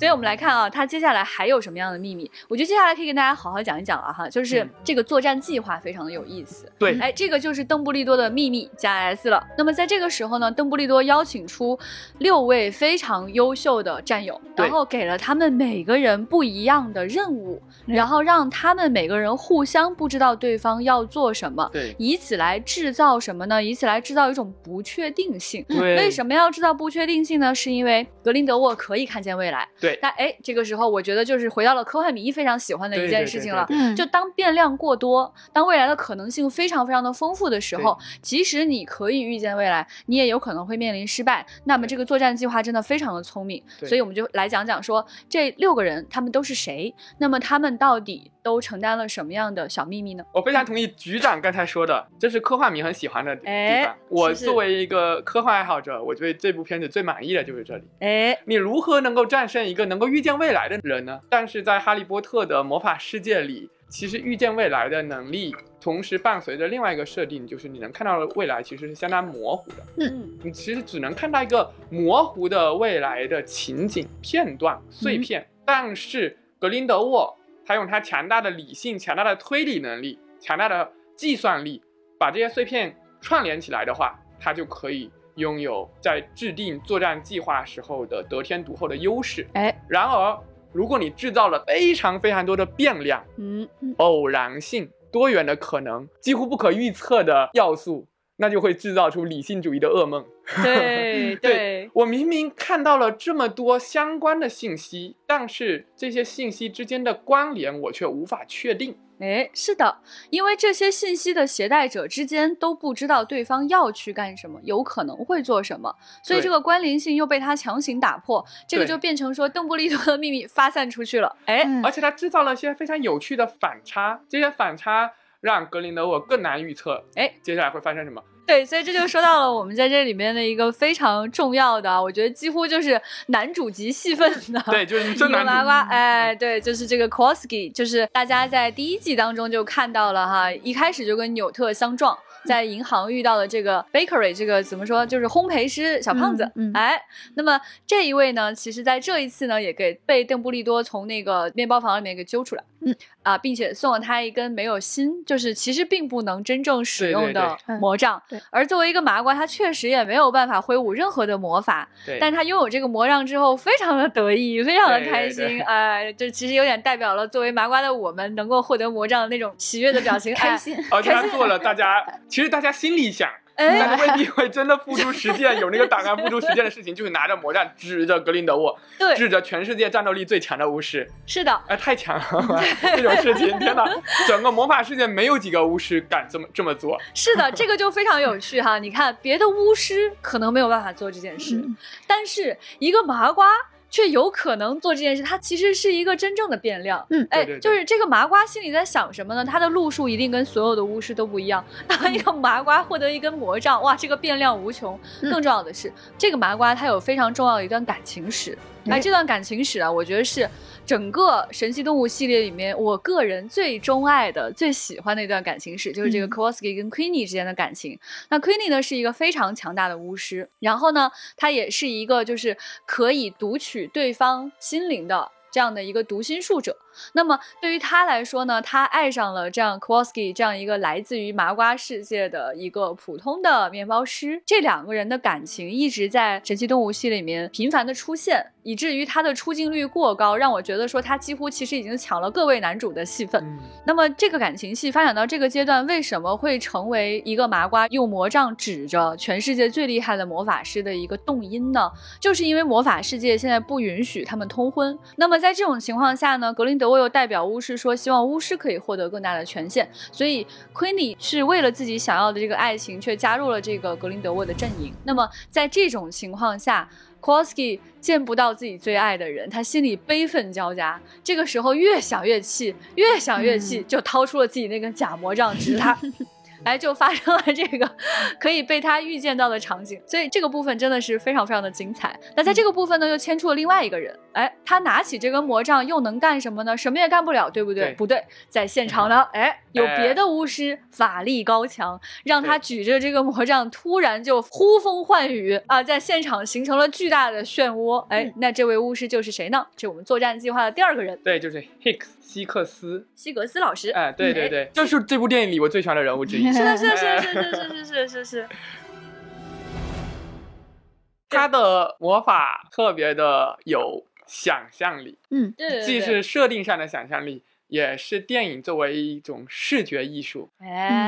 所以我们来看啊，他接下来还有什么样的秘密？我觉得接下来可以跟大家好好讲一讲了哈，就是嗯这个作战计划非常的有意思。对，哎，这个就是邓布利多的秘密加 S 了。那么在这个时候呢，邓布利多邀请出六位非常优秀的战友，然后给了他们每个人不一样的任务，嗯然后让他们每个人互相不知道对方要做什么，对，以此来制造什么呢？以此来制造一种不确定性。对为什么要制造不确定性呢？是因为格林德沃可以看见未来。对那哎，这个时候我觉得就是回到了科幻迷非常喜欢的一件事情了。就当变量过多，当未来的可能性非常非常的丰富的时候，即使你可以预见未来，你也有可能会面临失败。那么这个作战计划真的非常的聪明，所以我们就来讲讲说这六个人他们都是谁，那么他们到底都承担了什么样的小秘密呢？我非常同意局长刚才说的，这是科幻迷很喜欢的地哎方。我作为一个科幻爱好者，我对这部片子最满意的就是这里。哎，你如何能够战胜一个能够预见未来的人呢？但是在哈利波特的魔法世界里，其实预见未来的能力，同时伴随着另外一个设定，就是你能看到的未来其实是相当模糊的。嗯，你其实只能看到一个模糊的未来的情景片段碎片，但是格林德沃他用他强大的理性、强大的推理能力、强大的计算力，把这些碎片串联起来的话，他就可以拥有在制定作战计划时候的得天独厚的优势。哎，然而如果你制造了非常非常多的变量，嗯，偶然性、多元的可能、几乎不可预测的要素，那就会制造出理性主义的噩梦。对 对，我明明看到了这么多相关的信息，但是这些信息之间的关联我却无法确定。哎，是的，因为这些信息的携带者之间都不知道对方要去干什么，有可能会做什么，所以这个关联性又被他强行打破，这个就变成说邓布利多的秘密发散出去了。哎，而且他制造了一些非常有趣的反差，这些反差让格林德沃更难预测。哎，接下来会发生什么？对，所以这就说到了我们在这里面的一个非常重要的，我觉得几乎就是男主级戏份的，对，就是真男麻瓜，哎，对，就是这个 Kowalski，就是大家在第一季当中就看到了哈，一开始就跟纽特相撞，在银行遇到了这个 bakery，这个怎么说，就是烘焙师小胖子，哎，那么这一位呢，其实在这一次呢，也给被邓布利多从那个面包房里面给揪出来。嗯啊，并且送了他一根没有心，就是其实并不能真正使用的魔杖。对，而作为一个麻瓜，他确实也没有办法挥舞任何的魔法。对，但他拥有这个魔杖之后，非常的得意，非常的开心。哎，就其实有点代表了作为麻瓜的我们能够获得魔杖的那种喜悦的表情，开心。而且他做了，大家其实大家心里想。但未必会真的付诸实践，有那个胆敢付诸实践的事情，就是拿着魔杖指着格林德沃，对，指着全世界战斗力最强的巫师。是的，哎，太强了，这种事情，天哪，整个魔法世界没有几个巫师敢这么这么做。是的，这个就非常有趣哈。你看，别的巫师可能没有办法做这件事，但是一个麻瓜。却有可能做这件事，它其实是一个真正的变量。嗯，哎，就是这个麻瓜心里在想什么呢？他的路数一定跟所有的巫师都不一样。当一个麻瓜获得一根魔杖，哇，这个变量无穷。更重要的是，这个麻瓜他有非常重要的一段感情史。哎，这段感情史啊，我觉得是。整个神奇动物系列里面，我个人最钟爱的、最喜欢的一段感情史，就是这个 Kowalski 跟 Queenie 之间的感情。那 Queenie 呢，是一个非常强大的巫师，然后呢，他也是一个就是可以读取对方心灵的这样的一个读心术者。那么对于他来说呢，他爱上了这样 Kowalski 这样一个来自于麻瓜世界的一个普通的面包师。这两个人的感情一直在神奇动物系列里面频繁的出现，以至于他的出镜率过高，让我觉得说他几乎其实已经抢了各位男主的戏份。那么这个感情戏发展到这个阶段，为什么会成为一个麻瓜用魔杖指着全世界最厉害的魔法师的一个动因呢？就是因为魔法世界现在不允许他们通婚。那么在这种情况下呢，格林德。我有代表巫师说，希望巫师可以获得更大的权限，所以 Queenie 是为了自己想要的这个爱情，却加入了这个格林德沃的阵营。那么在这种情况下，Kowalski 见不到自己最爱的人，他心里悲愤交加。这个时候越想越气，越想越气，就掏出了自己那根假魔杖指他。哎，就发生了这个可以被他预见到的场景，所以这个部分真的是非常非常的精彩。那在这个部分呢，又牵出了另外一个人，哎，他拿起这根魔杖又能干什么呢？什么也干不了，对不对？不对，在现场呢，哎，有别的巫师法力高强，让他举着这个魔杖，突然就呼风唤雨啊，在现场形成了巨大的漩涡。哎，那这位巫师就是谁呢？这我们作战计划的第二个人，对，就是 Hicks 希克斯希格斯老师。哎，对对对，就是这部电影里我最喜欢的人物之一。是的，是的，是是是是是是是，他的魔法特别的有想象力，嗯，对，既是设定上的想象力，也是电影作为一种视觉艺术，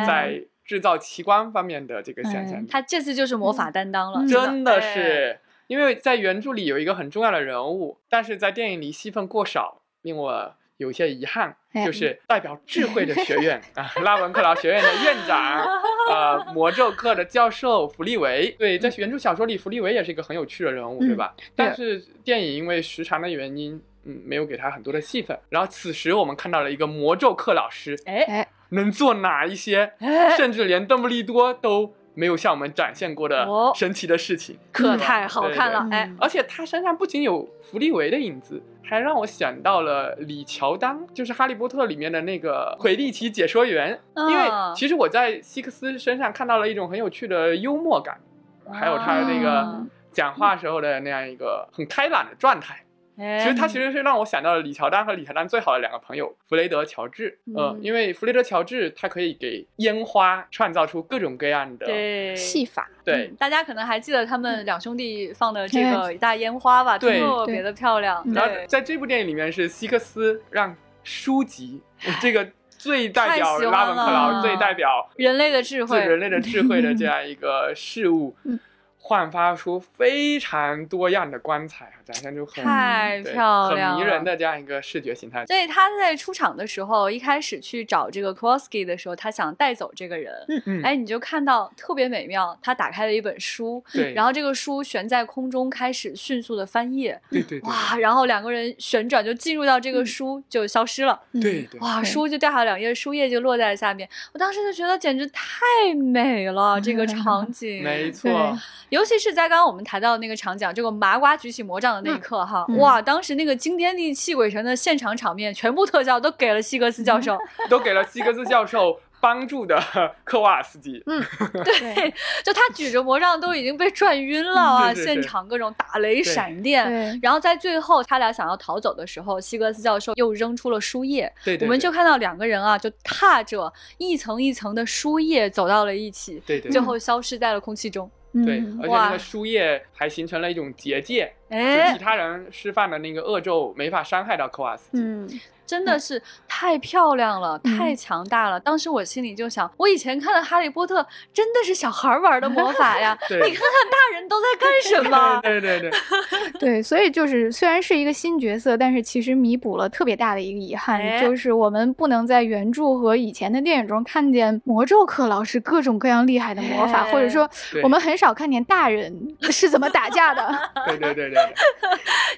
在制造奇观方面的这个想象力。他这次就是魔法担当了，真的是，因为在原著里有一个很重要的人物，但是在电影里戏份过少，令我。有些遗憾，就是代表智慧的学院 啊，拉文克劳学院的院长，呃，魔咒课的教授弗利维。对，在原著小说里，弗利维也是一个很有趣的人物，对吧？但是电影因为时长的原因，嗯，没有给他很多的戏份。然后此时我们看到了一个魔咒课老师，哎，能做哪一些，甚至连邓布利多都。没有向我们展现过的神奇的事情，可太好看了哎！而且他身上不仅有弗利维的影子，还让我想到了李乔丹，就是《哈利波特》里面的那个魁地奇解说员。因为其实我在希克斯身上看到了一种很有趣的幽默感，还有他那个讲话时候的那样一个很开朗的状态。其实他其实是让我想到了李乔丹和李乔丹最好的两个朋友弗雷德乔治。嗯，因为弗雷德乔治他可以给烟花创造出各种各样的戏法。对，大家可能还记得他们两兄弟放的这个大烟花吧？特别的漂亮。然后在这部电影里面是希克斯让书籍这个。最代表拉文克劳，最代表人类的智慧，人类的智慧的这样一个事物。焕发出非常多样的光彩啊，展现出很太漂亮、很迷人的这样一个视觉形态。所以他在出场的时候，一开始去找这个 Kowalski 的时候，他想带走这个人。嗯嗯。哎，你就看到特别美妙，他打开了一本书，对，然后这个书悬在空中，开始迅速的翻页，对对。哇，然后两个人旋转就进入到这个书，就消失了。对对。哇，书就掉下两页，书页就落在下面。我当时就觉得简直太美了，这个场 景。没错。尤其是在刚刚我们谈到那个场景，这个麻瓜举起魔杖的那一刻，哈，哇，当时那个惊天地泣鬼神的现场场面，全部特效都给了希格斯教授，都给了希格斯教授帮助的 科瓦斯基。嗯，对，就他举着魔杖都已经被转晕了啊！现场各种打雷闪电，然后在最后他俩想要逃走的时候，希格斯教授又扔出了书页，对，我们就看到两个人啊，就踏着一层一层的书页走到了一起，对对，最后消失在了空气中。对，而且那个书页还形成了一种结界，就其他人释放的那个恶咒没法伤害到科瓦斯基。真的是太漂亮了，太强大了。当时我心里就想，我以前看的《哈利波特》真的是小孩玩的魔法呀！你看看大人都在干什么？对对对，对。所以就是虽然是一个新角色，但是其实弥补了特别大的一个遗憾，就是我们不能在原著和以前的电影中看见魔咒课老师各种各样厉害的魔法，或者说我们很少看见大人是怎么打架的。对对对对。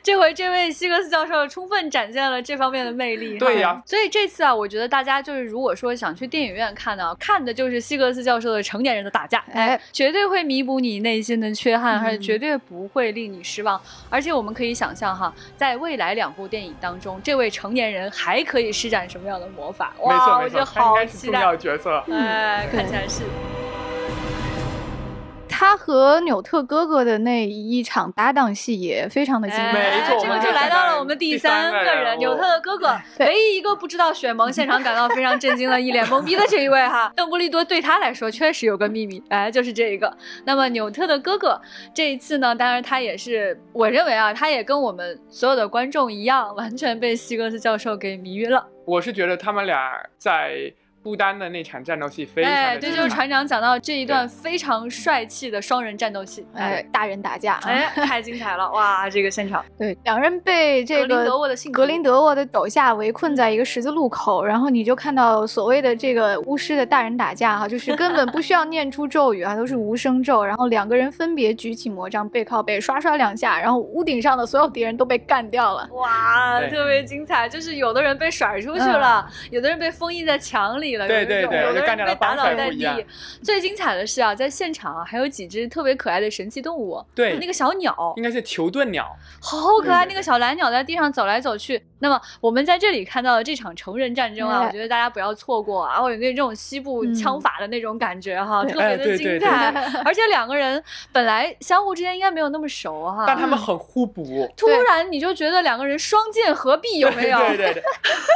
这回这位希格斯教授充分展现了这方面的魅力。对呀，所以这次啊，我觉得大家就是如果说想去电影院看呢，看的就是希格斯教授的成年人的打架，哎，绝对会弥补你内心的缺憾，而且绝对不会令你失望。而且我们可以想象哈，在未来两部电影当中，这位成年人还可以施展什么样的魔法？哇，我觉得好期待。角色，哎，看起来是。他和纽特哥哥的那一场搭档戏也非常的精彩，这个就来到了我们第三个人，纽特的哥哥，唯一一个不知道雪萌，现场感到非常震惊的一脸懵逼的这一位哈，邓布利多对他来说确实有个秘密，哎，就是这一个。那么纽特的哥哥这一次呢，当然他也是，我认为啊，他也跟我们所有的观众一样，完全被希格斯教授给迷晕了。我是觉得他们俩在。不丹的那场战斗戏非常哎，这就是船长讲到这一段非常帅气的双人战斗戏，哎，大人打架，哎，太精彩了，哇，这个现场，对，两人被这个格林德沃的格。林德沃的手下围困在一个十字路口，然后你就看到所谓的这个巫师的大人打架哈，就是根本不需要念出咒语啊，都是无声咒，然后两个人分别举起魔杖，背靠背刷刷两下，然后屋顶上的所有敌人都被干掉了，哇，特别精彩，就是有的人被甩出去了，有的人被封印在墙里。对对对，有的人被打倒在地。最精彩的是啊，在现场啊，还有几只特别可爱的神奇动物。对，那个小鸟应该是球盾鸟，好可爱。那个小蓝鸟在地上走来走去。那么我们在这里看到的这场成人战争啊，我觉得大家不要错过啊！我有那种西部枪法的那种感觉哈，特别的精彩。而且两个人本来相互之间应该没有那么熟哈，但他们很互补。突然你就觉得两个人双剑合璧，有没有？对对对，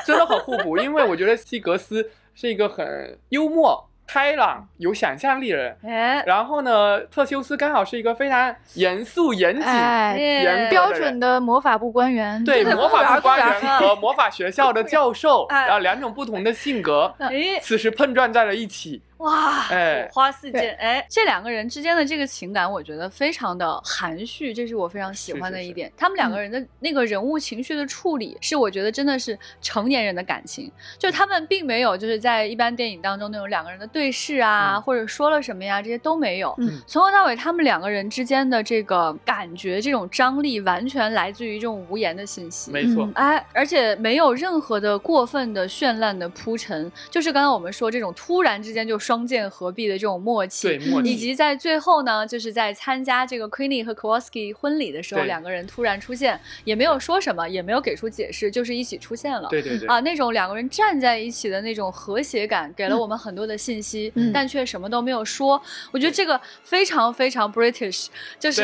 真的很互补。因为我觉得西格斯。是一个很幽默、开朗、有想象力的人。哎，然后呢，特修斯刚好是一个非常严肃、严谨、严标准的魔法部官员。对，魔法部官员和魔法学校的教授，然后两种不同的性格，此时碰撞在了一起。哇，火花四溅！哎，这两个人之间的这个情感，我觉得非常的含蓄，这是我非常喜欢的一点。他们两个人的那个人物情绪的处理，是我觉得真的是成年人的感情。就他们并没有就是在一般电影当中那种两个人的对视啊，或者说了什么呀，这些都没有。从头到尾，他们两个人之间的这个感觉，这种张力，完全来自于这种无言的信息。没错，哎，而且没有任何的过分的绚烂的铺陈，就是刚刚我们说这种突然之间就。双剑合璧的这种默契，对默契以及在最后呢，就是在参加这个 Queenie 和 Kowalski 婚礼的时候，两个人突然出现，也没有说什么，也没有给出解释，就是一起出现了。对对对，啊，那种两个人站在一起的那种和谐感，给了我们很多的信息，嗯但却什么都没有说。我觉得这个非常非常 British，就是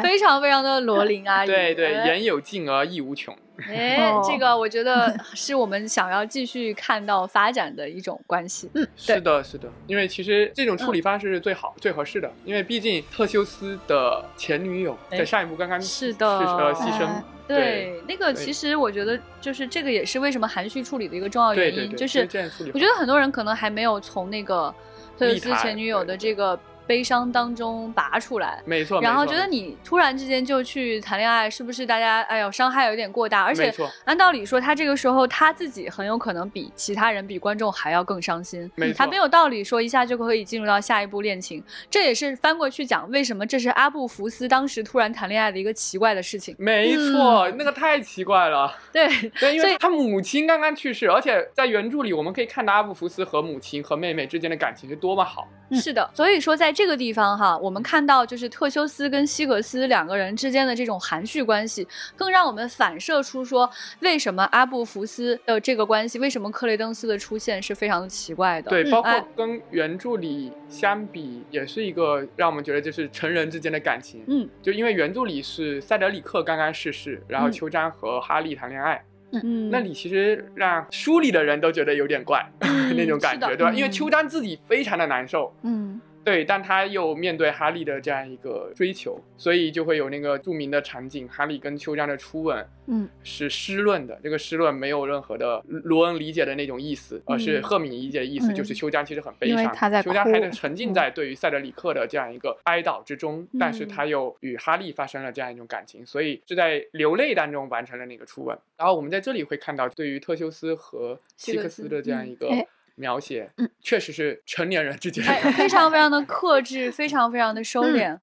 非常非常的罗琳 阿姨。对对，哎言有尽而意无穷。哎，哦这个我觉得是我们想要继续看到发展的一种关系。嗯，对是的，是的，因为其实这种处理方式是最好、最合适的，因为毕竟特修斯的前女友哎在上一部刚刚是的呃牺牲哎，对，那个其实我觉得就是这个也是为什么含蓄处理的一个重要原因，对对对，就是我觉得很多人可能还没有从那个特修斯前女友的这个悲伤当中拔出来。没错，然后觉得你突然之间就去谈恋爱，是不是大家哎呦伤害有点过大？而且按道理说，他这个时候他自己很有可能比其他人、比观众还要更伤心。没错他没有道理说一下就可以进入到下一步恋情。这也是翻过去讲，为什么这是阿布福斯当时突然谈恋爱的一个奇怪的事情。没错，那个太奇怪了。对，对，因为他母亲刚刚去世，而且在原著里我们可以看到阿布福斯和母亲和妹妹之间的感情是多么好。是的，所以说在这个地方哈，我们看到就是特修斯跟西格斯两个人之间的这种含蓄关系，更让我们反射出说，为什么阿布福斯的这个关系，为什么克雷登斯的出现是非常的奇怪的。对，包哎括跟原著里相比，也是一个让我们觉得就是成人之间的感情。嗯就因为原著里是塞德里克刚刚逝世，然后嗯秋詹和哈利谈恋爱，嗯，那里其实让书里的人都觉得有点怪、那种感觉，对吧？因为嗯秋詹自己非常的难受，嗯对，但他又面对哈利的这样一个追求，所以就会有那个著名的场景，哈利跟秋江的初吻嗯。是湿润的，这个湿润没有任何的罗恩理解的那种意思，而是嗯。赫敏理解的意思，嗯就是秋江其实很悲伤，秋江还哭是沉浸嗯。在对于塞德里克的这样一个哀悼之中，但是嗯。他又与哈利发生了这样一种感情，所以是在流泪当中完成了那个初吻。然后我们在这里会看到对于特修斯和希克斯的这样一个哎描写，嗯确实是成年人之间哎，非常 非常的克制，非常非常的收敛。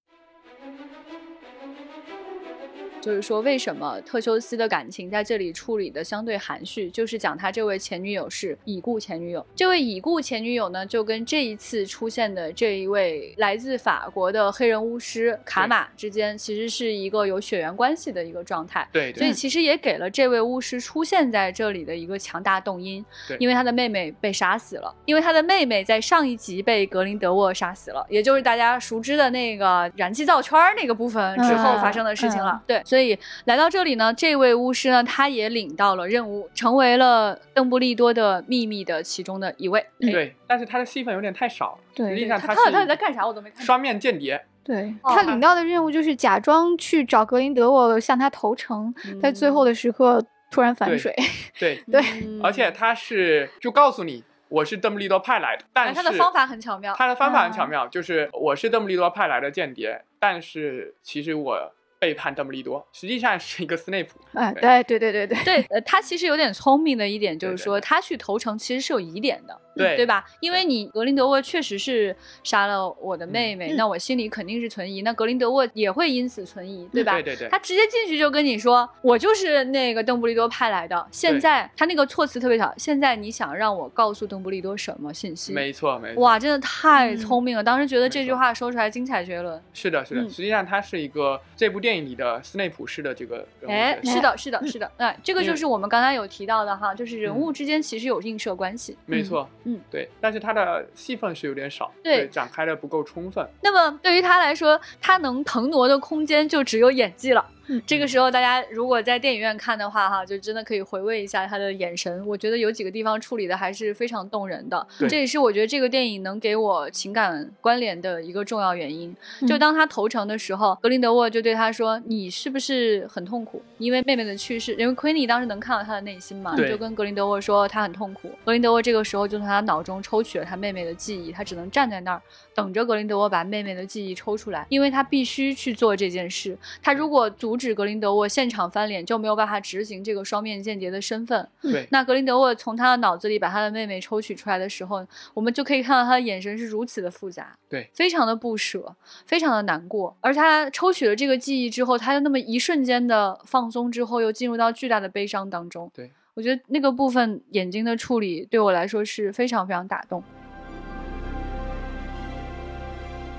就是说，为什么特修斯的感情在这里处理的相对含蓄？就是讲他这位前女友是已故前女友。这位已故前女友呢，就跟这一次出现的这一位来自法国的黑人巫师卡玛之间，其实是一个有血缘关系的一个状态。对对所以其实也给了这位巫师出现在这里的一个强大动因对，因为他的妹妹被杀死了，因为他的妹妹在上一集被格林德沃杀死了，也就是大家熟知的那个燃气灶圈那个部分之后发生的事情了。对，所以来到这里呢，这位巫师呢，他也领到了任务，成为了邓布利多的秘密的其中的一位。哎，对，但是他的戏份有点太少，对实际上他他到底在干啥我都没看。双面间谍。对哦他领到的任务就是假装去找格林德沃向他投诚，在最后的时刻突然反水。对，对嗯而且他是就告诉你我是邓布利多派来的，但哎是他的方法很巧妙。他的方法很嗯巧妙，就是我是邓布利多派来的间谍，但是其实我背叛邓布利多，实际上是一个斯内普。哎，对。对对对对对，呃，他其实有点聪明的一点就是对对。说，他去投诚其实是有疑点的，对对吧？因为你格林德沃确实是杀了我的妹妹，嗯那我心里肯定是存疑，那格林德沃也会因此存疑，对吧？对对对他直接进去就跟你说，我就是那个邓布利多派来的。现在他那个措辞特别巧，现在你想让我告诉邓布利多什么信息？没错没错，哇，真的太嗯聪明了！当时觉得这句话说出来精彩绝伦。是的，是的，嗯实际上他是一个这部电影里的斯内普式的这个人物哎，是的，是的，是的，哎，这个就是我们刚才有提到的哈，就是人嗯物之间其实有映射关系。没错，嗯，对，但是他的戏份是有点少，对展开的不够充分。那么对于他来说，他能腾挪的空间就只有演技了。嗯这个时候，大家如果在电影院看的话，哈，就真的可以回味一下他的眼神。我觉得有几个地方处理的还是非常动人的，这也是我觉得这个电影能给我情感关联的一个重要原因。就嗯当他投诚的时候，格林德沃就对他说：“你是不是很痛苦？因为妹妹的去世，因为奎尼当时能看到他的内心嘛，就跟格林德沃说他很痛苦。格林德沃这个时候就从他脑中抽取了他妹妹的记忆，他只能站在那儿等着格林德沃把妹妹的记忆抽出来，因为他必须去做这件事。他如果阻止格林德沃现场翻脸，就没有办法执行这个双面间谍的身份。对，那格林德沃从他的脑子里把他的妹妹抽取出来的时候，我们就可以看到他的眼神是如此的复杂，对，非常的不舍，非常的难过。而他抽取了这个记忆之后，他又那么一瞬间的放松之后，又进入到巨大的悲伤当中。对，我觉得那个部分眼睛的处理对我来说是非常非常打动。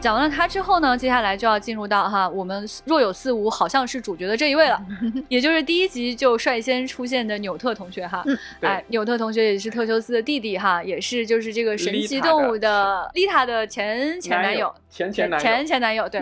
讲完了他之后呢，接下来就要进入到哈我们若有似无好像是主角的这一位了，也就是第一集就率先出现的纽特同学哈。哎，纽特同学也是特修斯的弟弟哈，也是就是这个神奇动物的丽塔的前前男友。前前男，前前男友，对，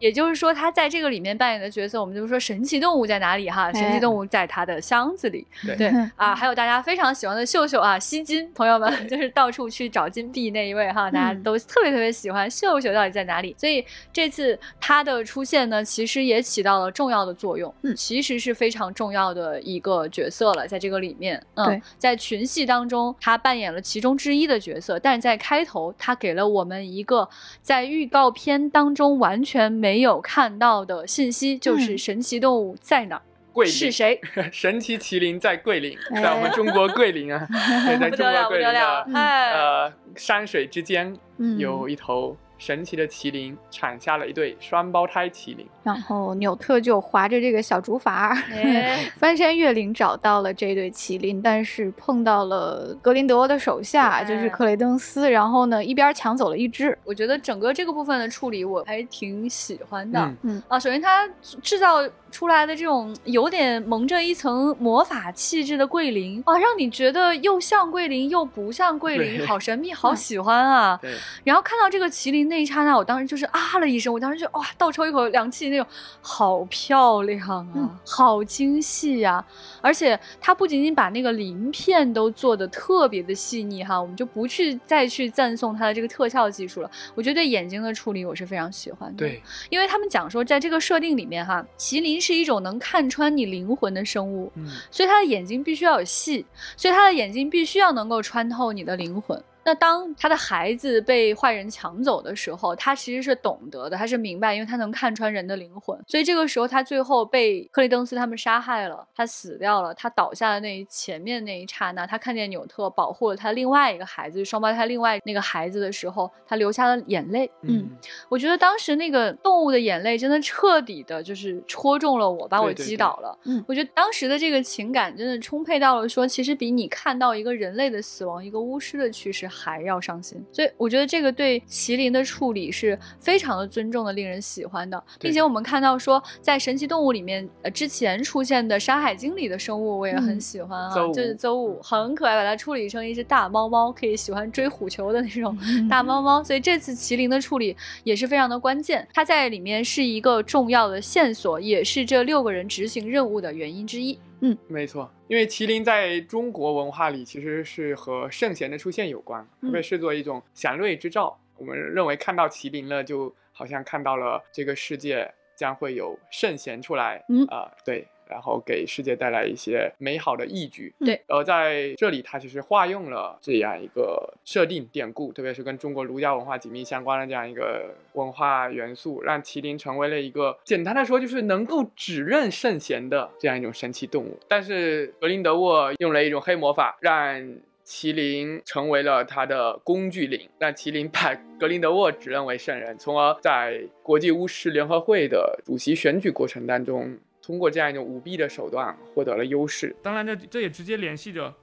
也就是说他在这个里面扮演的角色，我们就是说神奇动物在哪里哈？神奇动物在他的箱子里，对 啊，还有大家非常喜欢的秀秀啊，吸金朋友们就是到处去找金币那一位哈，大家都特别特别喜欢秀秀到底在哪里？所以这次他的出现呢，其实也起到了重要的作用，嗯，其实是非常重要的一个角色了，在这个里面，嗯，在群戏当中他扮演了其中之一的角色，但是在开头他给了我们一个在预。告片当中完全没有看到的信息，就是神奇动物在哪？桂林是谁？神奇麒麟在桂林，在我们中国桂林啊，在中国桂林的呃山水之间，有一头。神奇的麒麟产下了一对双胞胎麒麟，然后纽特就划着这个小竹筏，翻山越岭找到了这对麒麟，但是碰到了格林德沃的手下，就是克雷登斯，然后呢一边抢走了一只。我觉得整个这个部分的处理我还挺喜欢的，嗯啊，首先他制造。出来的这种有点蒙着一层魔法气质的桂林啊，让你觉得又像桂林又不像桂林，好神秘，好喜欢啊！对然后看到这个麒麟那一刹那，我当时就是啊了一声，我当时就哇倒抽一口凉气那种，好漂亮啊，好精细呀！而且它不仅仅把那个鳞片都做的特别的细腻哈，我们就不去再去赞颂它的这个特效技术了。我觉得对眼睛的处理我是非常喜欢的，对，因为他们讲说在这个设定里面哈，麒麟。是一种能看穿你灵魂的生物，所以它的眼睛必须要有戏，所以它的眼睛必须要能够穿透你的灵魂。那当他的孩子被坏人抢走的时候，他其实是懂得的，他是明白，因为他能看穿人的灵魂。所以这个时候，他最后被克雷登斯他们杀害了，他死掉了。他倒下的那一前面那一刹那，他看见纽特保护了他另外一个孩子，双胞胎另外那个孩子的时候，他流下了眼泪。嗯，我觉得当时那个动物的眼泪真的彻底的，就是戳中了我，把我击倒了。嗯，我觉得当时的这个情感真的充沛到了，说其实比你看到一个人类的死亡，一个巫师的去世。还要伤心，所以我觉得这个对麒麟的处理是非常的尊重的，令人喜欢的，并且我们看到说，在神奇动物里面，呃，之前出现的《山海经》里的生物，我也很喜欢啊，就是邹武，很可爱，把它处理成一只大猫猫，可以喜欢追虎球的那种大猫 猫，所以这次麒麟的处理也是非常的关键，它在里面是一个重要的线索，也是这六个人执行任务的原因之一。嗯，没错，因为麒麟在中国文化里其实是和圣贤的出现有关，被视作一种祥瑞之兆。我们认为看到麒麟了，就好像看到了这个世界将会有圣贤出来。嗯啊，对。然后给世界带来一些美好的义举。对，而在这里，他其实化用了这样一个设定典故，特别是跟中国儒家文化紧密相关的这样一个文化元素，让麒麟成为了一个简单的说就是能够指认圣贤的这样一种神奇动物。但是格林德沃用了一种黑魔法，让麒麟成为了他的工具灵，让麒麟把格林德沃指认为圣人，从而在国际巫师联合会的主席选举过程当中。通过这样一种舞弊的手段获得了优势。当然，这这也直接联系着《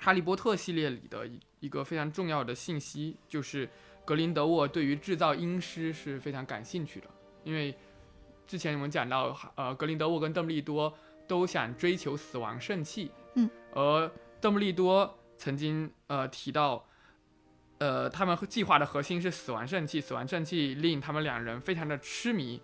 哈利波特》系列里的一一个非常重要的信息，就是格林德沃对于制造阴尸是非常感兴趣的。因为之前我们讲到，呃，格林德沃跟邓布利多都想追求死亡圣器，嗯，而邓布利多曾经呃提到，呃，他们计划的核心是死亡圣器，死亡圣器令他们两人非常的痴迷。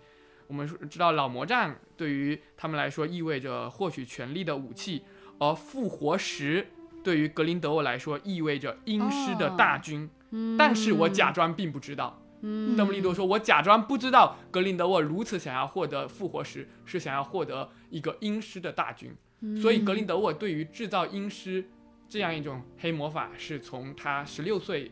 我们知道老魔杖对于他们来说意味着获取权力的武器，而复活石对于格林德沃来说意味着阴尸的大军。但是我假装并不知道。邓布利多说：“我假装不知道格林德沃如此想要获得复活石，是想要获得一个阴尸的大军。所以格林德沃对于制造阴尸这样一种黑魔法，是从他十六岁。”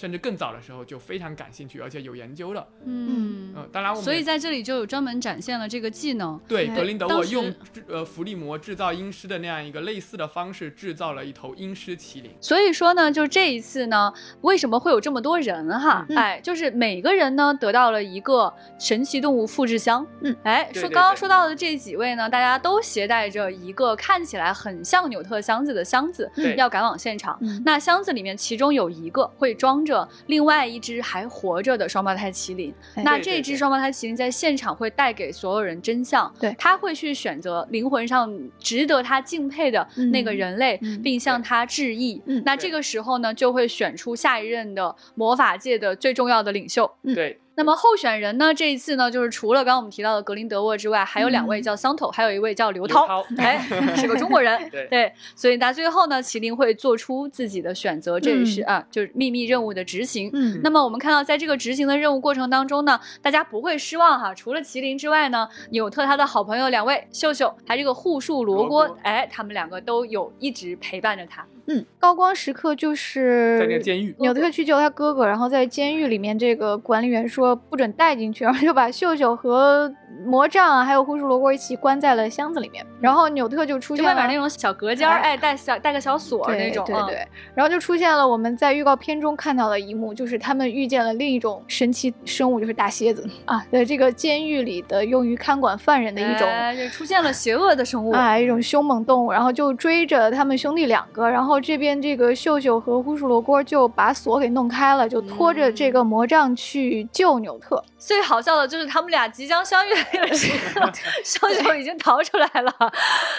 甚至更早的时候就非常感兴趣，而且有研究了。嗯嗯，当然我们，所以在这里就有专门展现了这个技能。对，格林德沃用呃伏地魔制造阴尸的那样一个类似的方式，制造了一头阴尸麒麟。所以说呢，就这一次呢，为什么会有这么多人哈？哎，就是每个人呢得到了一个神奇动物复制箱。嗯，哎，说刚刚说到的这几位呢，大家都携带着一个看起来很像纽特箱子的箱子，要赶往现场。那箱子里面其中有一个会装着。着另外一只还活着的双胞胎麒麟。那这只双胞胎麒麟在现场会带给所有人真相，对，他会去选择灵魂上值得他敬佩的那个人类，并向他致意。那这个时候呢，就会选出下一任的魔法界的最重要的领袖。对。那么候选人呢？这一次呢，就是除了刚刚我们提到的格林德沃之外，还有两位叫桑托，还有一位叫刘涛，哎，是个中国人。对，所以那最后呢，麒麟会做出自己的选择，这也是啊，就是秘密任务的执行。嗯，那么我们看到，在这个执行的任务过程当中呢，大家不会失望哈。除了麒麟之外呢，纽特他的好朋友两位秀秀，还这个护树罗锅，哎，他们两个都有一直陪伴着他。嗯，高光时刻就是在那个监狱，纽特去救他哥哥，然后在监狱里面，这个管理员说不准带进去，然后就把秀秀和。魔杖啊，还有护树罗锅一起关在了箱子里面，然后纽特就出现外面那种小隔间，哎，带小带个小锁那种，对对，然后就出现了我们在预告片中看到的一幕，就是他们遇见了另一种神奇生物，就是大蝎子。啊，在这个监狱里的用于看管犯人的一种，出现了邪恶的生物。啊，一种凶猛动物，然后就追着他们兄弟两个，然后这边这个秀秀和护树罗锅就把锁给弄开了，就拖着这个魔杖去救纽特。最好笑的就是他们俩即将相遇的那个秀秀已经逃出来了，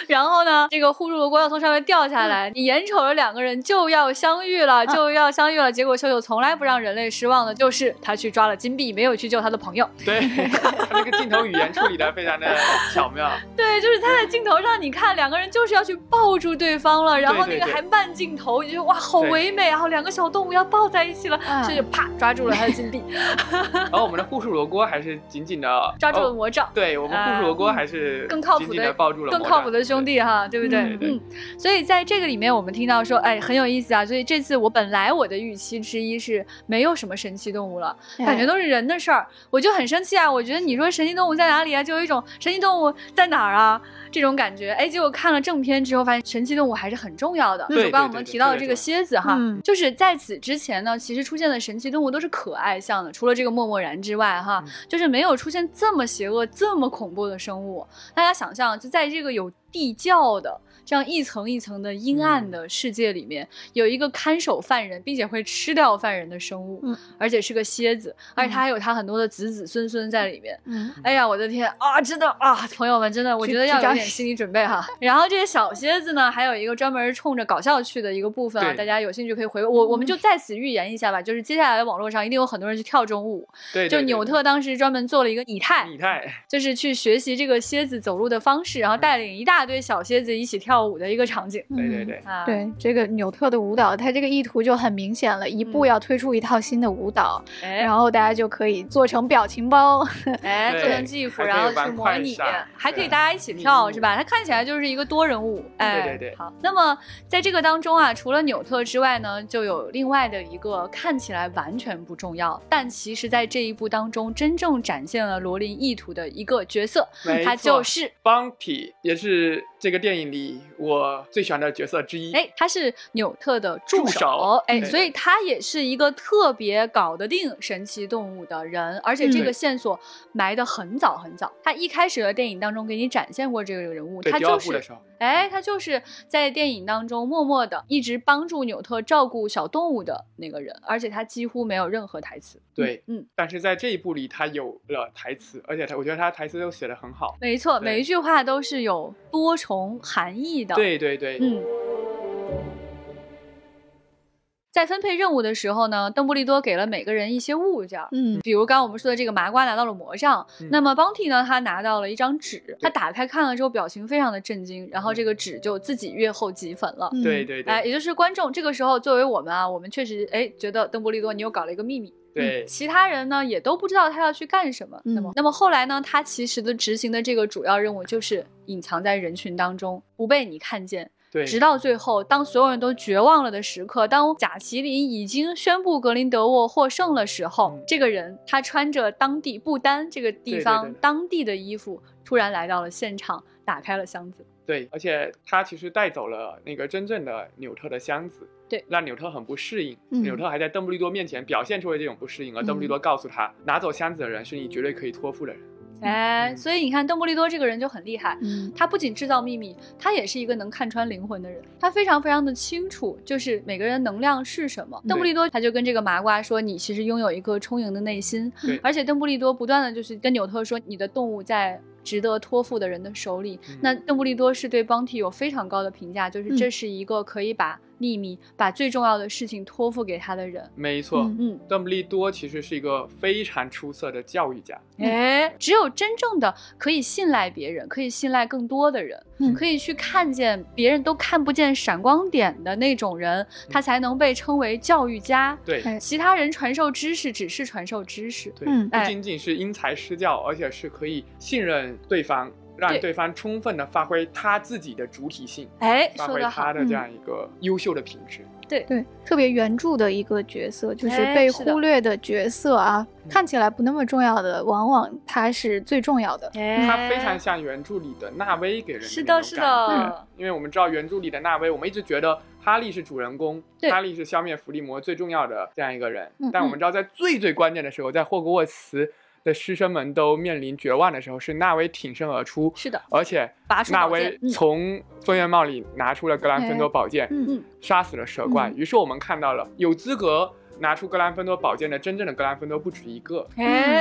然后呢，这个护树罗锅要从上面掉下来，你眼瞅着两个人就要相遇了，就要相遇了，结果秀秀从来不让人类失望的，就是他去抓了金币，没有去救他的朋友。对，他那个镜头语言处理的非常的巧妙。对，就是他在镜头上，你看两个人就是要去抱住对方了，然后那个还慢镜头，你就哇，好唯美啊，两个小动物要抱在一起了，这就啪抓住了他的金币。然后我们的护树。罗锅还是紧紧的抓住了魔杖，对我们护树罗锅还是更靠谱的抱住了更靠谱的兄弟哈，对不对？嗯，所以在这个里面，我们听到说，哎，很有意思啊。所以这次我本来我的预期之一是没有什么神奇动物了，感觉都是人的事儿，我就很生气啊。我觉得你说神奇动物在哪里啊？就有一种神奇动物在哪儿啊这种感觉。哎，结果看了正片之后，发现神奇动物还是很重要的。就，刚刚我们提到的这个蝎子哈，就是在此之前呢，其实出现的神奇动物都是可爱向的，除了这个默默然之外。哈，就是没有出现这么邪恶、这么恐怖的生物。大家想象，就在这个有地窖的。这样一层一层的阴暗的世界里面，有一个看守犯人，并且会吃掉犯人的生物，而且是个蝎子，而且他还有他很多的子子孙孙在里面。哎呀，我的天啊，真的啊，朋友们，真的，我觉得要有点心理准备哈。然后这些小蝎子呢，还有一个专门冲着搞笑去的一个部分啊，大家有兴趣可以回我，我们就在此预言一下吧，就是接下来的网络上一定有很多人去跳中舞。对，就纽特当时专门做了一个拟态，拟态就是去学习这个蝎子走路的方式，然后带领一大堆小蝎子一起跳。跳舞的一个场景，对对对，对这个纽特的舞蹈，它这个意图就很明显了，一步要推出一套新的舞蹈，然后大家就可以做成表情包，哎，做成 GIF，然后去模拟，还可以大家一起跳，是吧？它看起来就是一个多人舞，哎，对对对。好，那么在这个当中啊，除了纽特之外呢，就有另外的一个看起来完全不重要，但其实在这一部当中真正展现了罗琳意图的一个角色，他就是邦体，也是这个电影里。我最喜欢的角色之一，哎，他是纽特的助手，哎，所以他也是一个特别搞得定神奇动物的人，而且这个线索埋得很早很早。他一开始的电影当中给你展现过这个人物，他就是，哎，他就是在电影当中默默的一直帮助纽特照顾小动物的那个人，而且他几乎没有任何台词。对，嗯，但是在这一部里他有了台词，而且他我觉得他台词都写的很好。没错，每一句话都是有多重含义的。对对对，嗯，在分配任务的时候呢，邓布利多给了每个人一些物件，嗯，比如刚刚我们说的这个麻瓜拿到了魔杖，那么邦蒂呢，他拿到了一张纸，他打开看了之后，表情非常的震惊，然后这个纸就自己阅后即焚了，对对对，哎，也就是观众这个时候作为我们啊，我们确实哎觉得邓布利多你又搞了一个秘密。对，其他人呢也都不知道他要去干什么。那么，那么后来呢？他其实的执行的这个主要任务就是隐藏在人群当中，不被你看见。对，直到最后，当所有人都绝望了的时刻，当贾麒麟已经宣布格林德沃获胜的时候，这个人他穿着当地不丹这个地方当地的衣服，突然来到了现场，打开了箱子。对，而且他其实带走了那个真正的纽特的箱子。对，让纽特很不适应。纽特还在邓布利多面前表现出了这种不适应，而邓布利多告诉他，拿走箱子的人是你绝对可以托付的人。哎，所以你看，邓布利多这个人就很厉害，嗯，他不仅制造秘密，他也是一个能看穿灵魂的人。他非常非常的清楚，就是每个人能量是什么。邓布利多他就跟这个麻瓜说：“你其实拥有一个充盈的内心。”而且邓布利多不断的就是跟纽特说：“你的动物在。”值得托付的人的手里，那邓布利多是对邦提有非常高的评价，就是这是一个可以把秘密、把最重要的事情托付给他的人。没错，嗯，邓布利多其实是一个非常出色的教育家。哎，只有真正的可以信赖别人、可以信赖更多的人、可以去看见别人都看不见闪光点的那种人，他才能被称为教育家。对，其他人传授知识只是传授知识，对，不仅仅是因材施教，而且是可以信任。对方让对方充分的发挥他自己的主体性，哎，发挥他的这样一个优秀的品质。对对，特别原著的一个角色，就是被忽略的角色啊，看起来不那么重要的，往往他是最重要的。他非常像原著里的纳威给人是的，是的。因为我们知道原著里的纳威，我们一直觉得哈利是主人公，哈利是消灭伏地魔最重要的这样一个人。但我们知道，在最最关键的时候，在霍格沃茨。的师生们都面临绝望的时候，是纳威挺身而出。是的，而且纳威从分院帽里拿出了格兰芬多宝剑，杀死了蛇怪。于是我们看到了有资格拿出格兰芬多宝剑的真正的格兰芬多不止一个，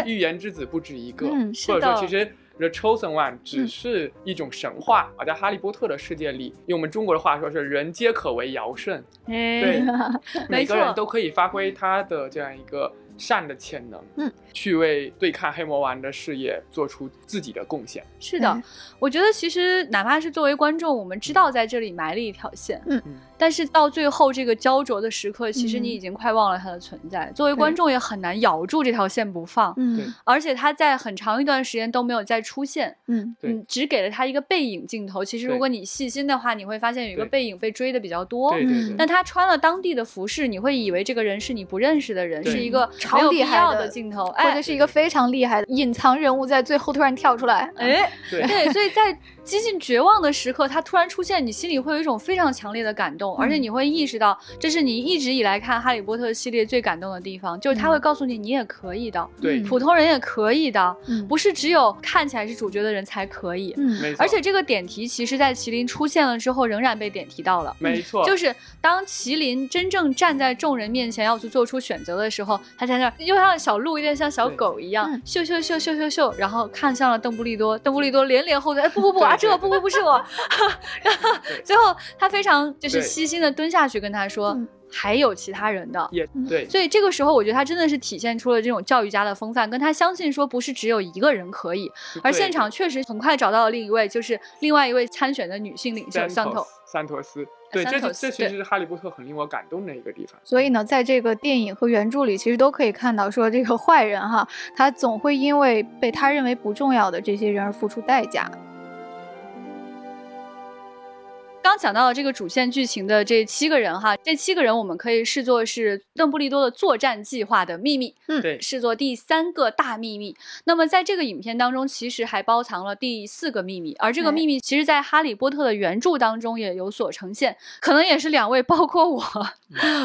预言之子不止一个。或者说，其实 The Chosen One 只是一种神话。而在哈利波特的世界里，用我们中国的话说，是人皆可为尧舜。对，每个人都可以发挥他的这样一个。善的潜能，嗯，去为对抗黑魔王的事业做出自己的贡献。是的，我觉得其实哪怕是作为观众，我们知道在这里埋了一条线，嗯。但是到最后这个焦灼的时刻，其实你已经快忘了它的存在。作为观众也很难咬住这条线不放。嗯，而且他在很长一段时间都没有再出现。嗯，对，只给了他一个背影镜头。其实如果你细心的话，你会发现有一个背影被追的比较多。对对对。但他穿了当地的服饰，你会以为这个人是你不认识的人，是一个超厉害的镜头，或者是一个非常厉害的隐藏人物，在最后突然跳出来。哎，对，所以在几近绝望的时刻，他突然出现，你心里会有一种非常强烈的感动，而且你会意识。到，这是你一直以来看《哈利波特》系列最感动的地方，就是他会告诉你，你也可以的，对，普通人也可以的，不是只有看起来是主角的人才可以。嗯，而且这个点题，其实在麒麟出现了之后，仍然被点题到了。没错，就是当麒麟真正站在众人面前要去做出选择的时候，他在那又像小鹿，有点像小狗一样，嗅嗅嗅嗅嗅嗅，然后看向了邓布利多，邓布利多连连后退，哎，不不不啊，这不不不是我，然后最后他非常就是细心的蹲下去。跟他说，还有其他人的，也对，所以这个时候，我觉得他真的是体现出了这种教育家的风范，跟他相信说不是只有一个人可以，而现场确实很快找到了另一位，就是另外一位参选的女性领袖桑托桑托斯。对，这这其实是哈利波特很令我感动的一个地方。所以呢，在这个电影和原著里，其实都可以看到，说这个坏人哈，他总会因为被他认为不重要的这些人而付出代价。刚讲到了这个主线剧情的这七个人哈，这七个人我们可以视作是邓布利多的作战计划的秘密，嗯，对，视作第三个大秘密。那么在这个影片当中，其实还包藏了第四个秘密，而这个秘密其实，在哈利波特的原著当中也有所呈现，可能也是两位，包括我，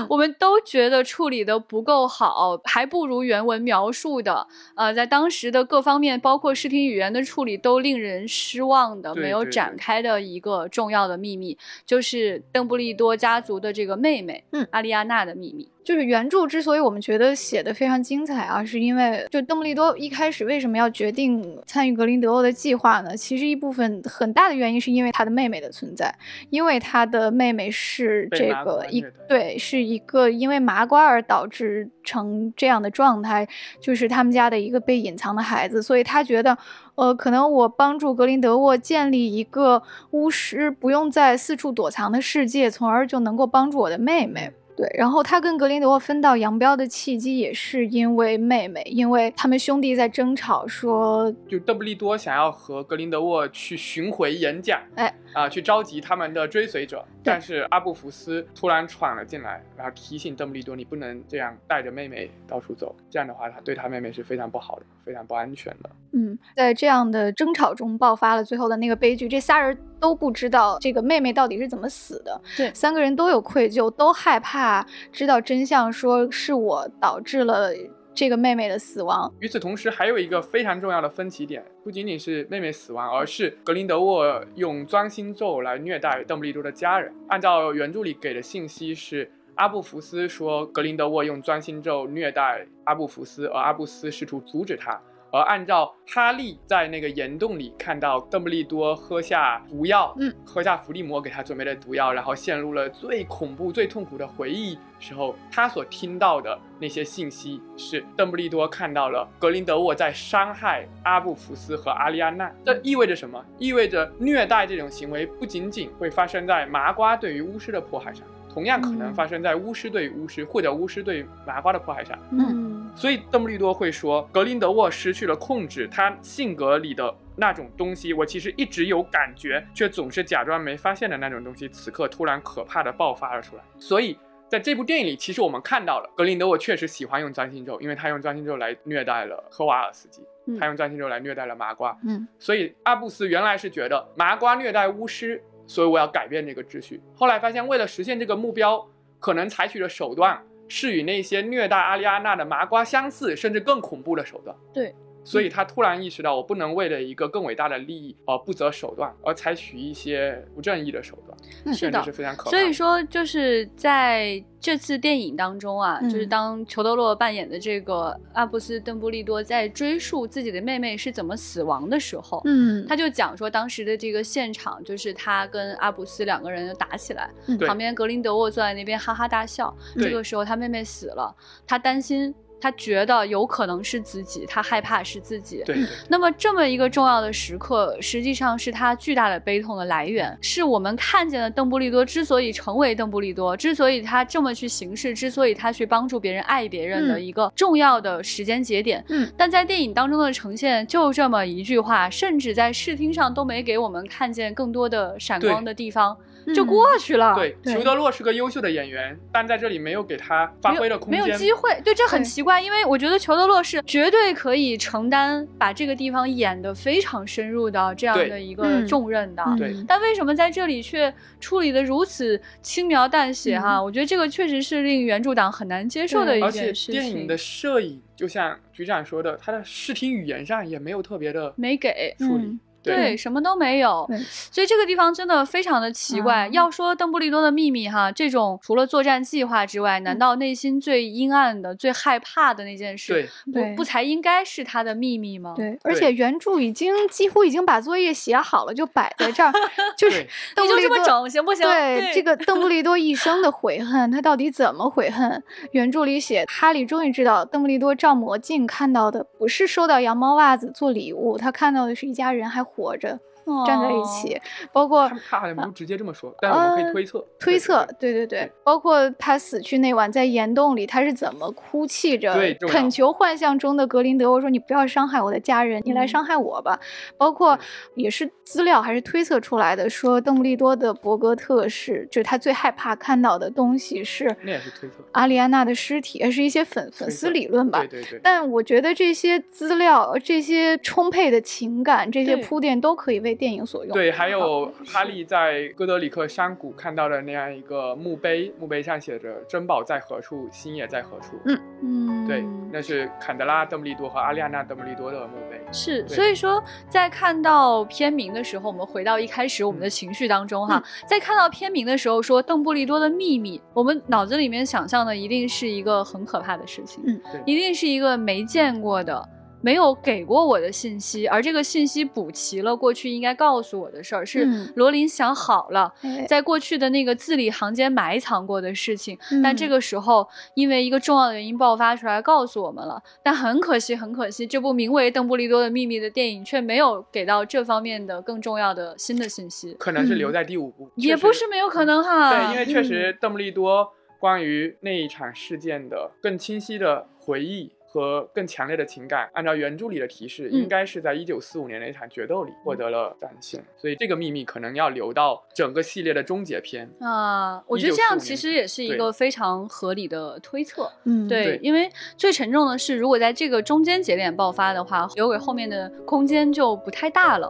我们都觉得处理的不够好，还不如原文描述的。呃，在当时的各方面，包括视听语言的处理，都令人失望的，没有展开的一个重要的秘密。就是邓布利多家族的这个妹妹，嗯，阿丽亚娜的秘密。就是原著之所以我们觉得写的非常精彩啊，是因为就邓布利多一开始为什么要决定参与格林德沃的计划呢？其实一部分很大的原因是因为他的妹妹的存在，因为他的妹妹是这个一对是一个因为麻瓜而导致成这样的状态，就是他们家的一个被隐藏的孩子，所以他觉得，呃，可能我帮助格林德沃建立一个巫师不用再四处躲藏的世界，从而就能够帮助我的妹妹。对，然后他跟格林德沃分道扬镳的契机也是因为妹妹，因为他们兄弟在争吵，说就邓布利多想要和格林德沃去巡回演讲，哎，啊，去召集他们的追随者，但是阿布福斯突然闯了进来，然后提醒邓布利多，你不能这样带着妹妹到处走，这样的话他对他妹妹是非常不好的，非常不安全的。嗯，在这样的争吵中爆发了最后的那个悲剧，这仨人都不知道这个妹妹到底是怎么死的，对，三个人都有愧疚，都害怕。知道真相，说是我导致了这个妹妹的死亡。与此同时，还有一个非常重要的分歧点，不仅仅是妹妹死亡，而是格林德沃用钻心咒来虐待邓布利多的家人。按照原著里给的信息是，阿布福斯说格林德沃用钻心咒虐待阿布福斯，而阿布斯试图阻止他。而按照哈利在那个岩洞里看到邓布利多喝下毒药，嗯，喝下伏地魔给他准备的毒药，然后陷入了最恐怖、最痛苦的回忆时候，他所听到的那些信息是邓布利多看到了格林德沃在伤害阿布福斯和阿丽安娜。这意味着什么？意味着虐待这种行为不仅仅会发生在麻瓜对于巫师的迫害上。同样可能发生在巫师对巫师或者巫师对麻瓜的迫害上。嗯，所以邓布利多会说，格林德沃失去了控制，他性格里的那种东西，我其实一直有感觉，却总是假装没发现的那种东西，此刻突然可怕的爆发了出来。所以在这部电影里，其实我们看到了格林德沃确实喜欢用钻心咒，因为他用钻心咒来虐待了科瓦尔斯基，他用钻心咒来虐待了麻瓜。嗯，所以阿布斯原来是觉得麻瓜虐待巫师。所以我要改变这个秩序。后来发现，为了实现这个目标，可能采取的手段是与那些虐待阿丽安娜的麻瓜相似，甚至更恐怖的手段。对。所以他突然意识到，我不能为了一个更伟大的利益而不择手段，而采取一些不正义的手段，是的，是非常可怕。所以说，就是在这次电影当中啊，就是当裘德洛扮演的这个阿布斯·邓布利多在追溯自己的妹妹是怎么死亡的时候，嗯，他就讲说，当时的这个现场就是他跟阿布斯两个人就打起来，旁边格林德沃坐在那边哈哈大笑。这个时候他妹妹死了，他担心。他觉得有可能是自己，他害怕是自己。对。那么这么一个重要的时刻，实际上是他巨大的悲痛的来源，是我们看见了邓布利多之所以成为邓布利多，之所以他这么去行事，之所以他去帮助别人、爱别人的一个重要的时间节点。嗯。但在电影当中的呈现就这么一句话，甚至在视听上都没给我们看见更多的闪光的地方。就过去了。对，裘德洛是个优秀的演员，但在这里没有给他发挥的空间，没有机会。对，这很奇怪，因为我觉得裘德洛是绝对可以承担把这个地方演得非常深入的这样的一个重任的。对。但为什么在这里却处理的如此轻描淡写？哈，我觉得这个确实是令原著党很难接受的一件事情。而且电影的摄影，就像局长说的，他的视听语言上也没有特别的没给处理。对，什么都没有，所以这个地方真的非常的奇怪。要说邓布利多的秘密哈，这种除了作战计划之外，难道内心最阴暗的、最害怕的那件事，不不才应该是他的秘密吗？对，而且原著已经几乎已经把作业写好了，就摆在这儿，就是你就这么整行不行？对，这个邓布利多一生的悔恨，他到底怎么悔恨？原著里写，哈利终于知道，邓布利多照魔镜看到的不是收到羊毛袜子做礼物，他看到的是一家人还。活着。站在一起，包括他好像没有直接这么说，但是我们可以推测。推测，对对对，包括他死去那晚在岩洞里，他是怎么哭泣着恳求幻象中的格林德沃说：“你不要伤害我的家人，你来伤害我吧。”包括也是资料还是推测出来的，说邓布利多的伯格特是，就是他最害怕看到的东西是那也是推测阿丽安娜的尸体，也是一些粉粉丝理论吧。对对对。但我觉得这些资料、这些充沛的情感、这些铺垫都可以为。电影所用对，还有哈利在哥德里克山谷看到的那样一个墓碑，墓碑上写着“珍宝在何处，心也在何处”。嗯嗯，对，那是坎德拉·邓布利多和阿丽安娜·邓布利多的墓碑。是，所以说在看到片名的时候，我们回到一开始我们的情绪当中哈，在看到片名的时候说邓布利多的秘密，我们脑子里面想象的一定是一个很可怕的事情，嗯，一定是一个没见过的。没有给过我的信息，而这个信息补齐了过去应该告诉我的事儿，是罗琳想好了，在过去的那个字里行间埋藏过的事情，但这个时候因为一个重要的原因爆发出来告诉我们了。但很可惜，很可惜，这部名为《邓布利多的秘密》的电影却没有给到这方面的更重要的新的信息，可能是留在第五部，也不是没有可能哈。对，因为确实邓布利多关于那一场事件的更清晰的回忆。和更强烈的情感，按照原著里的提示，应该是在一九四五年的一场决斗里获得了展现，所以这个秘密可能要留到整个系列的终结篇啊。我觉得这样其实也是一个非常合理的推测。嗯，对，因为最沉重的是，如果在这个中间节点爆发的话，留给后面的空间就不太大了。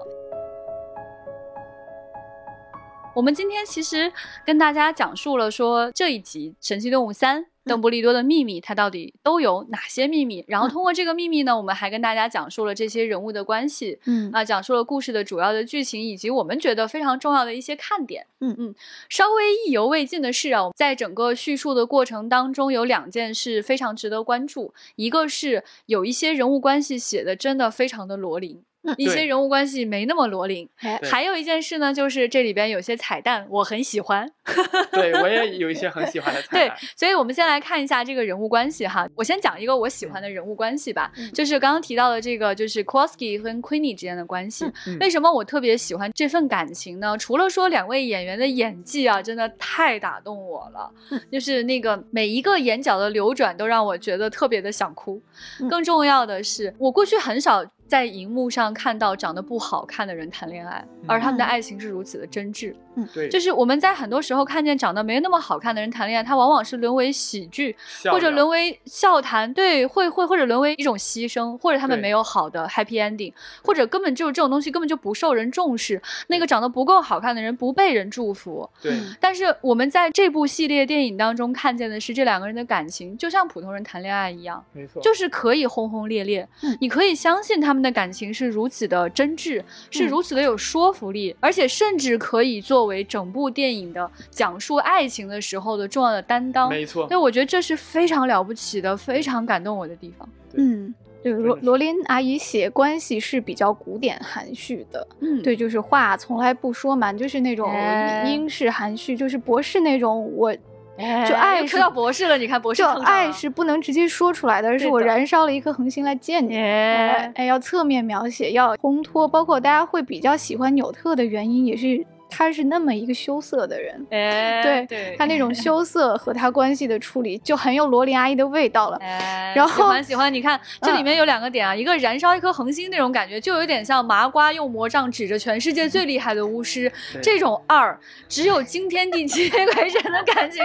我们今天其实跟大家讲述了说这一集《神奇动物三》。邓布利多的秘密它到底都有哪些秘密？然后通过这个秘密呢，我们还跟大家讲述了这些人物的关系，嗯啊，讲述了故事的主要的剧情以及我们觉得非常重要的一些看点。嗯嗯，稍微意犹未尽的是啊，在整个叙述的过程当中，有两件事非常值得关注，一个是有一些人物关系写的真的非常的罗琳。一些人物关系没那么罗琳，还有一件事呢，就是这里边有些彩蛋，我很喜欢。对我也有一些很喜欢的彩蛋。对，所以我们先来看一下这个人物关系哈。我先讲一个我喜欢的人物关系吧，就是刚刚提到的这个，就是 Kowski 和 Queenie 之间的关系。为什么我特别喜欢这份感情呢？除了说两位演员的演技啊，真的太打动我了，就是那个每一个眼角的流转都让我觉得特别的想哭。更重要的是，我过去很少。在荧幕上看到长得不好看的人谈恋爱，而他们的爱情是如此的真挚。嗯，对，就是我们在很多时候看见长得没那么好看的人谈恋爱，他往往是沦为喜剧，或者沦为笑谈，对，会会或者沦为一种牺牲，或者他们没有好的 happy ending，或者根本就是这种东西根本就不受人重视。那个长得不够好看的人不被人祝福。对，但是我们在这部系列电影当中看见的是这两个人的感情，就像普通人谈恋爱一样，没错，就是可以轰轰烈烈。嗯，你可以相信他们的感情是如此的真挚，是如此的有说服力，而且甚至可以作为整部电影的讲述爱情的时候的重要的担当。没错，所以我觉得这是非常了不起的，非常感动我的地方。嗯，对，罗罗琳阿姨写关系是比较古典含蓄的。嗯，对，就是话从来不说满，就是那种英式含蓄，就是博士那种我。就爱说到博士了，你看博士，就爱是不能直接说出来的，而是我燃烧了一颗恒星来见你。哎，要侧面描写，要烘托，包括大家会比较喜欢纽特的原因，也是。他是那么一个羞涩的人，哎，对他那种羞涩和他关系的处理就很有罗琳阿姨的味道了。然后喜欢喜欢，你看这里面有两个点啊，一个燃烧一颗恒星那种感觉，就有点像麻瓜用魔杖指着全世界最厉害的巫师，这种二只有惊天地泣 鬼神的感情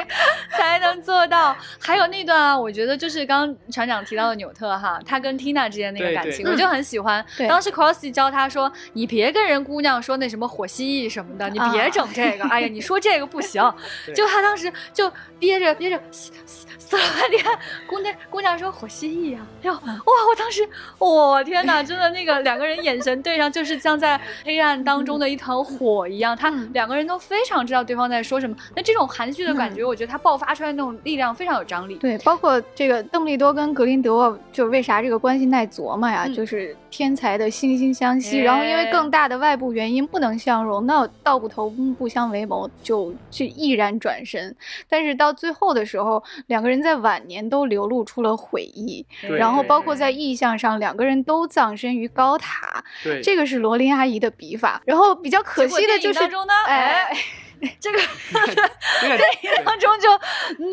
才能做到。还有那段啊，我觉得就是刚船长提到的纽特哈，他跟 Tina 之间那个感情，我就很喜欢。当时 Crossy 教他说：“你别跟人姑娘说那什么火蜥蜴什么的，你。”别整这个！哎呀，你说这个不行。就他当时就憋着憋着，死了半天。姑娘姑娘说火蜥蜴啊，哟哇！我当时，我天哪，真的那个两个人眼神对上，就是像在黑暗当中的一团火一样。他两个人都非常知道对方在说什么。那这种含蓄的感觉，我觉得他爆发出来那种力量非常有张力。对，包括这个邓布利多跟格林德沃，就为啥这个关系耐琢磨呀？就是天才的惺惺相惜，然后因为更大的外部原因不能相容，那道不同。不相为谋，就去毅然转身。但是到最后的时候，两个人在晚年都流露出了悔意，然后包括在意象上，两个人都葬身于高塔。对，这个是罗琳阿姨的笔法。然后比较可惜的就是，哎，这个电影 当中就，嗯，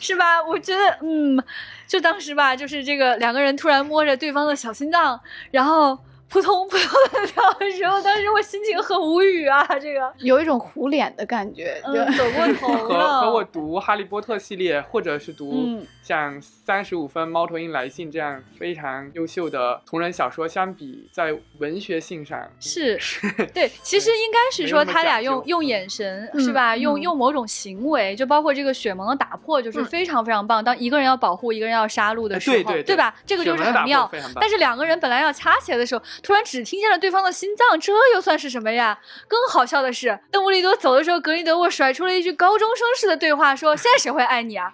是吧？我觉得，嗯，就当时吧，就是这个两个人突然摸着对方的小心脏，然后。扑通扑通的跳的时候，当时我心情很无语啊，这个有一种糊脸的感觉，就走过头了。和和我读《哈利波特》系列，或者是读像《三十五分猫头鹰来信》这样非常优秀的同人小说相比，在文学性上是 对，其实应该是说他俩用用眼神是吧？用用某种行为，就包括这个雪盟的打破，就是非常非常棒。当一个人要保护，一个人要杀戮的时候，对吧？这个就是很妙。但是两个人本来要掐起来的时候。突然只听见了对方的心脏，这又算是什么呀？更好笑的是，邓布利多走的时候，格林德沃甩出了一句高中生式的对话，说：“现在谁会爱你啊？”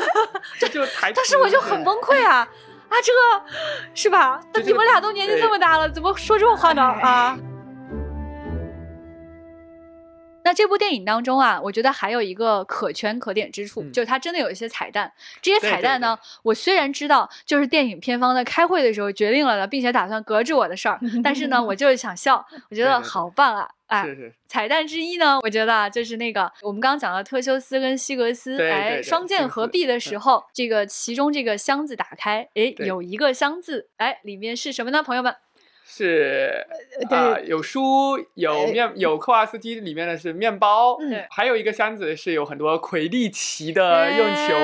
这就台当时我就很崩溃啊！啊，这个是吧？那你们俩都年纪这么大了，怎么说这种话呢？啊！那这部电影当中啊，我觉得还有一个可圈可点之处，就是它真的有一些彩蛋。这些彩蛋呢，我虽然知道就是电影片方在开会的时候决定了的，并且打算搁置我的事儿，但是呢，我就是想笑，我觉得好棒啊！哎，彩蛋之一呢，我觉得就是那个我们刚刚讲到特修斯跟西格斯哎双剑合璧的时候，这个其中这个箱子打开，哎，有一个箱子，哎，里面是什么呢，朋友们？是啊，有书，有面，有科瓦斯基里面的是面包，还有一个箱子是有很多魁地奇的用球。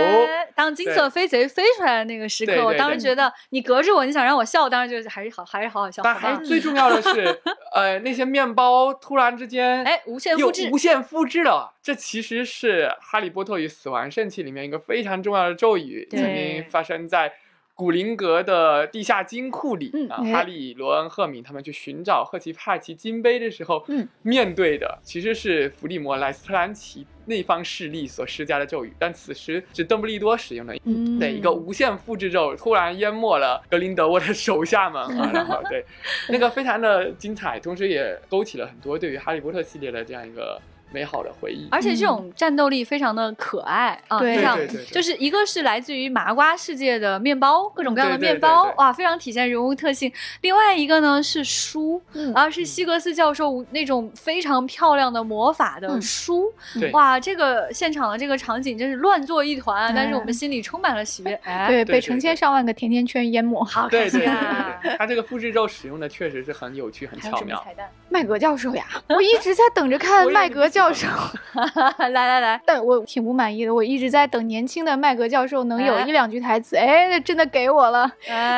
当金色飞贼飞出来的那个时刻，我当时觉得你隔着我，你想让我笑，当然就是还是好，还是好好笑。但还最重要的是，呃，那些面包突然之间，哎，无限复制，无限复制了。这其实是《哈利波特与死亡圣器》里面一个非常重要的咒语，曾经发生在。古灵阁的地下金库里啊，哈利、罗恩、赫敏他们去寻找赫奇帕奇金杯的时候，面对的其实是伏地魔莱斯特兰奇那方势力所施加的咒语，但此时是邓布利多使用的，对一个无限复制咒，突然淹没了格林德沃的手下们啊，然后对那个非常的精彩，同时也勾起了很多对于哈利波特系列的这样一个。美好的回忆，而且这种战斗力非常的可爱啊！对对对，就是一个是来自于麻瓜世界的面包，各种各样的面包，哇，非常体现人物特性。另外一个呢是书，啊，是希格斯教授那种非常漂亮的魔法的书，哇，这个现场的这个场景真是乱作一团，但是我们心里充满了喜悦。哎对，被成千上万个甜甜圈淹没，好开心啊！他 这个复制咒使用的确实是很有趣，很巧妙。麦格教授呀，我一直在等着看麦格。教授，来来来，但我挺不满意的。我一直在等年轻的麦格教授能有一两句台词，哎，那真的给我了。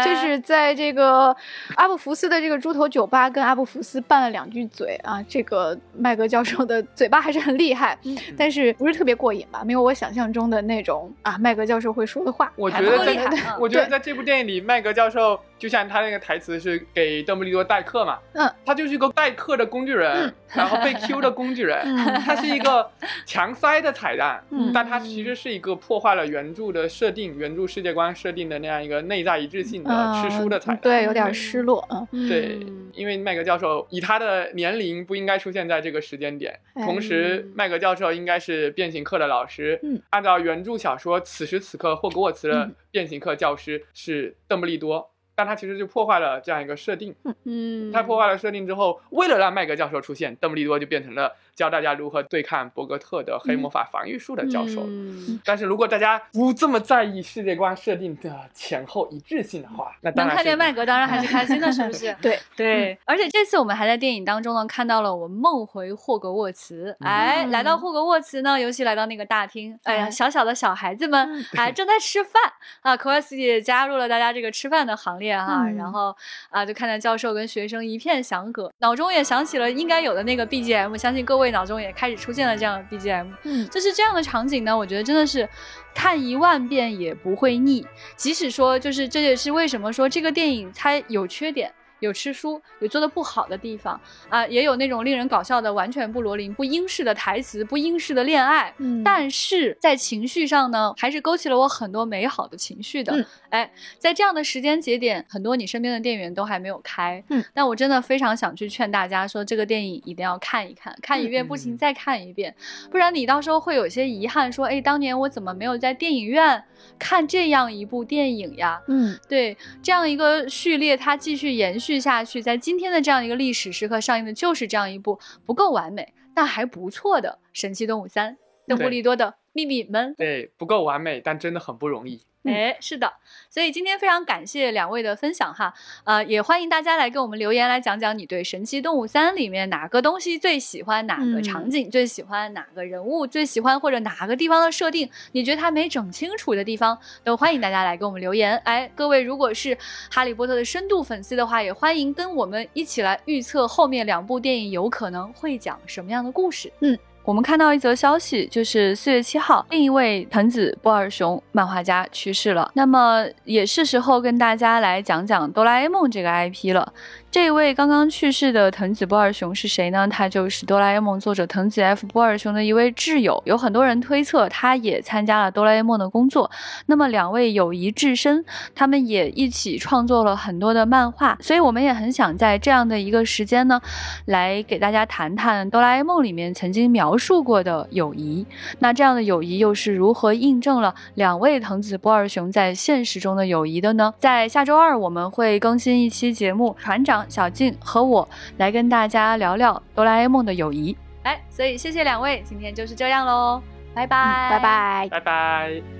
就是在这个阿布福斯的这个猪头酒吧，跟阿布福斯拌了两句嘴啊。这个麦格教授的 嘴巴还是很厉害，但是不是特别过瘾吧？没有我想象中的那种啊，麦格教授会说的话。我觉得在，我觉得在这部电影里，麦格教授就像他那个台词是给邓布利多代课嘛，嗯，他就是一个代课的工具人，然后被 Q 的工具人。他是一个强塞的彩蛋，但他其实是一个破坏了原著的设定、原著世界观设定的那样一个内在一致性的吃书的彩蛋。对，有点失落。嗯，对，因为麦格教授以他的年龄不应该出现在这个时间点，同时麦格教授应该是变形课的老师。嗯，按照原著小说，此时此刻霍格沃茨的变形课教师是邓布利多。但他其实就破坏了这样一个设定，嗯，他破坏了设定之后，为了让麦格教授出现，邓布利多就变成了教大家如何对抗博格特的黑魔法防御术的教授。嗯但是如果大家不这么在意世界观设定的前后一致性的话，那当然能看见麦格当然还是开心的，是不是？对对，而且这次我们还在电影当中呢看到了我们梦回霍格沃茨，哎，来到霍格沃茨呢，尤其来到那个大厅，哎呀，小小的小孩子们哎正在吃饭啊，科尔斯也加入了大家这个吃饭的行列。哈，然后啊，就看到教授跟学生一片祥和，脑中也想起了应该有的那个 BGM，相信各位脑中也开始出现了这样的 BGM。嗯，就是这样的场景呢，我觉得真的是看一万遍也不会腻。即使说，就是这也是为什么说这个电影它有缺点。有吃书，有做的不好的地方啊，也有那种令人搞笑的完全不罗琳、不英式的台词、不英式的恋爱。嗯，但是在情绪上呢，还是勾起了我很多美好的情绪的。哎，在这样的时间节点，很多你身边的店员都还没有开。嗯，但我真的非常想去劝大家说，这个电影一定要看一看，看一遍不行再看一遍，不然你到时候会有些遗憾，说，哎，当年我怎么没有在电影院看这样一部电影呀？嗯，对，这样一个序列，它继续延续。续下去，在今天的这样一个历史时刻上映的就是这样一部不够完美但还不错的《神奇动物三：邓布利多的秘密们》。对，不够完美，但真的很不容易。哎，是的，所以今天非常感谢两位的分享哈，呃，也欢迎大家来给我们留言，来讲讲你对《神奇动物三》里面哪个东西最喜欢，哪个场景最喜欢，哪个人物最喜欢，或者哪个地方的设定你觉得他没整清楚的地方，都欢迎大家来给我们留言。哎，各位如果是《哈利波特》的深度粉丝的话，也欢迎跟我们一起来预测后面两部电影有可能会讲什么样的故事。嗯。我们看到一则消息，就是四月七号，另一位藤子不二雄漫画家去世了。那么也是时候跟大家来讲讲哆啦 A 梦这个 IP 了。这位刚刚去世的藤子不二雄是谁呢？他就是哆啦 A 梦作者藤子 F 不二雄的一位挚友，有很多人推测他也参加了哆啦 A 梦的工作。那么两位友谊至深，他们也一起创作了很多的漫画，所以我们也很想在这样的一个时间呢，来给大家谈谈哆啦 A 梦里面曾经描述过的友谊。那这样的友谊又是如何印证了两位藤子不二雄在现实中的友谊的呢？在下周二我们会更新一期节目，船长长。小静和我来跟大家聊聊哆啦 A 梦的友谊，哎，所以谢谢两位，今天就是这样喽，拜拜，拜拜，拜拜。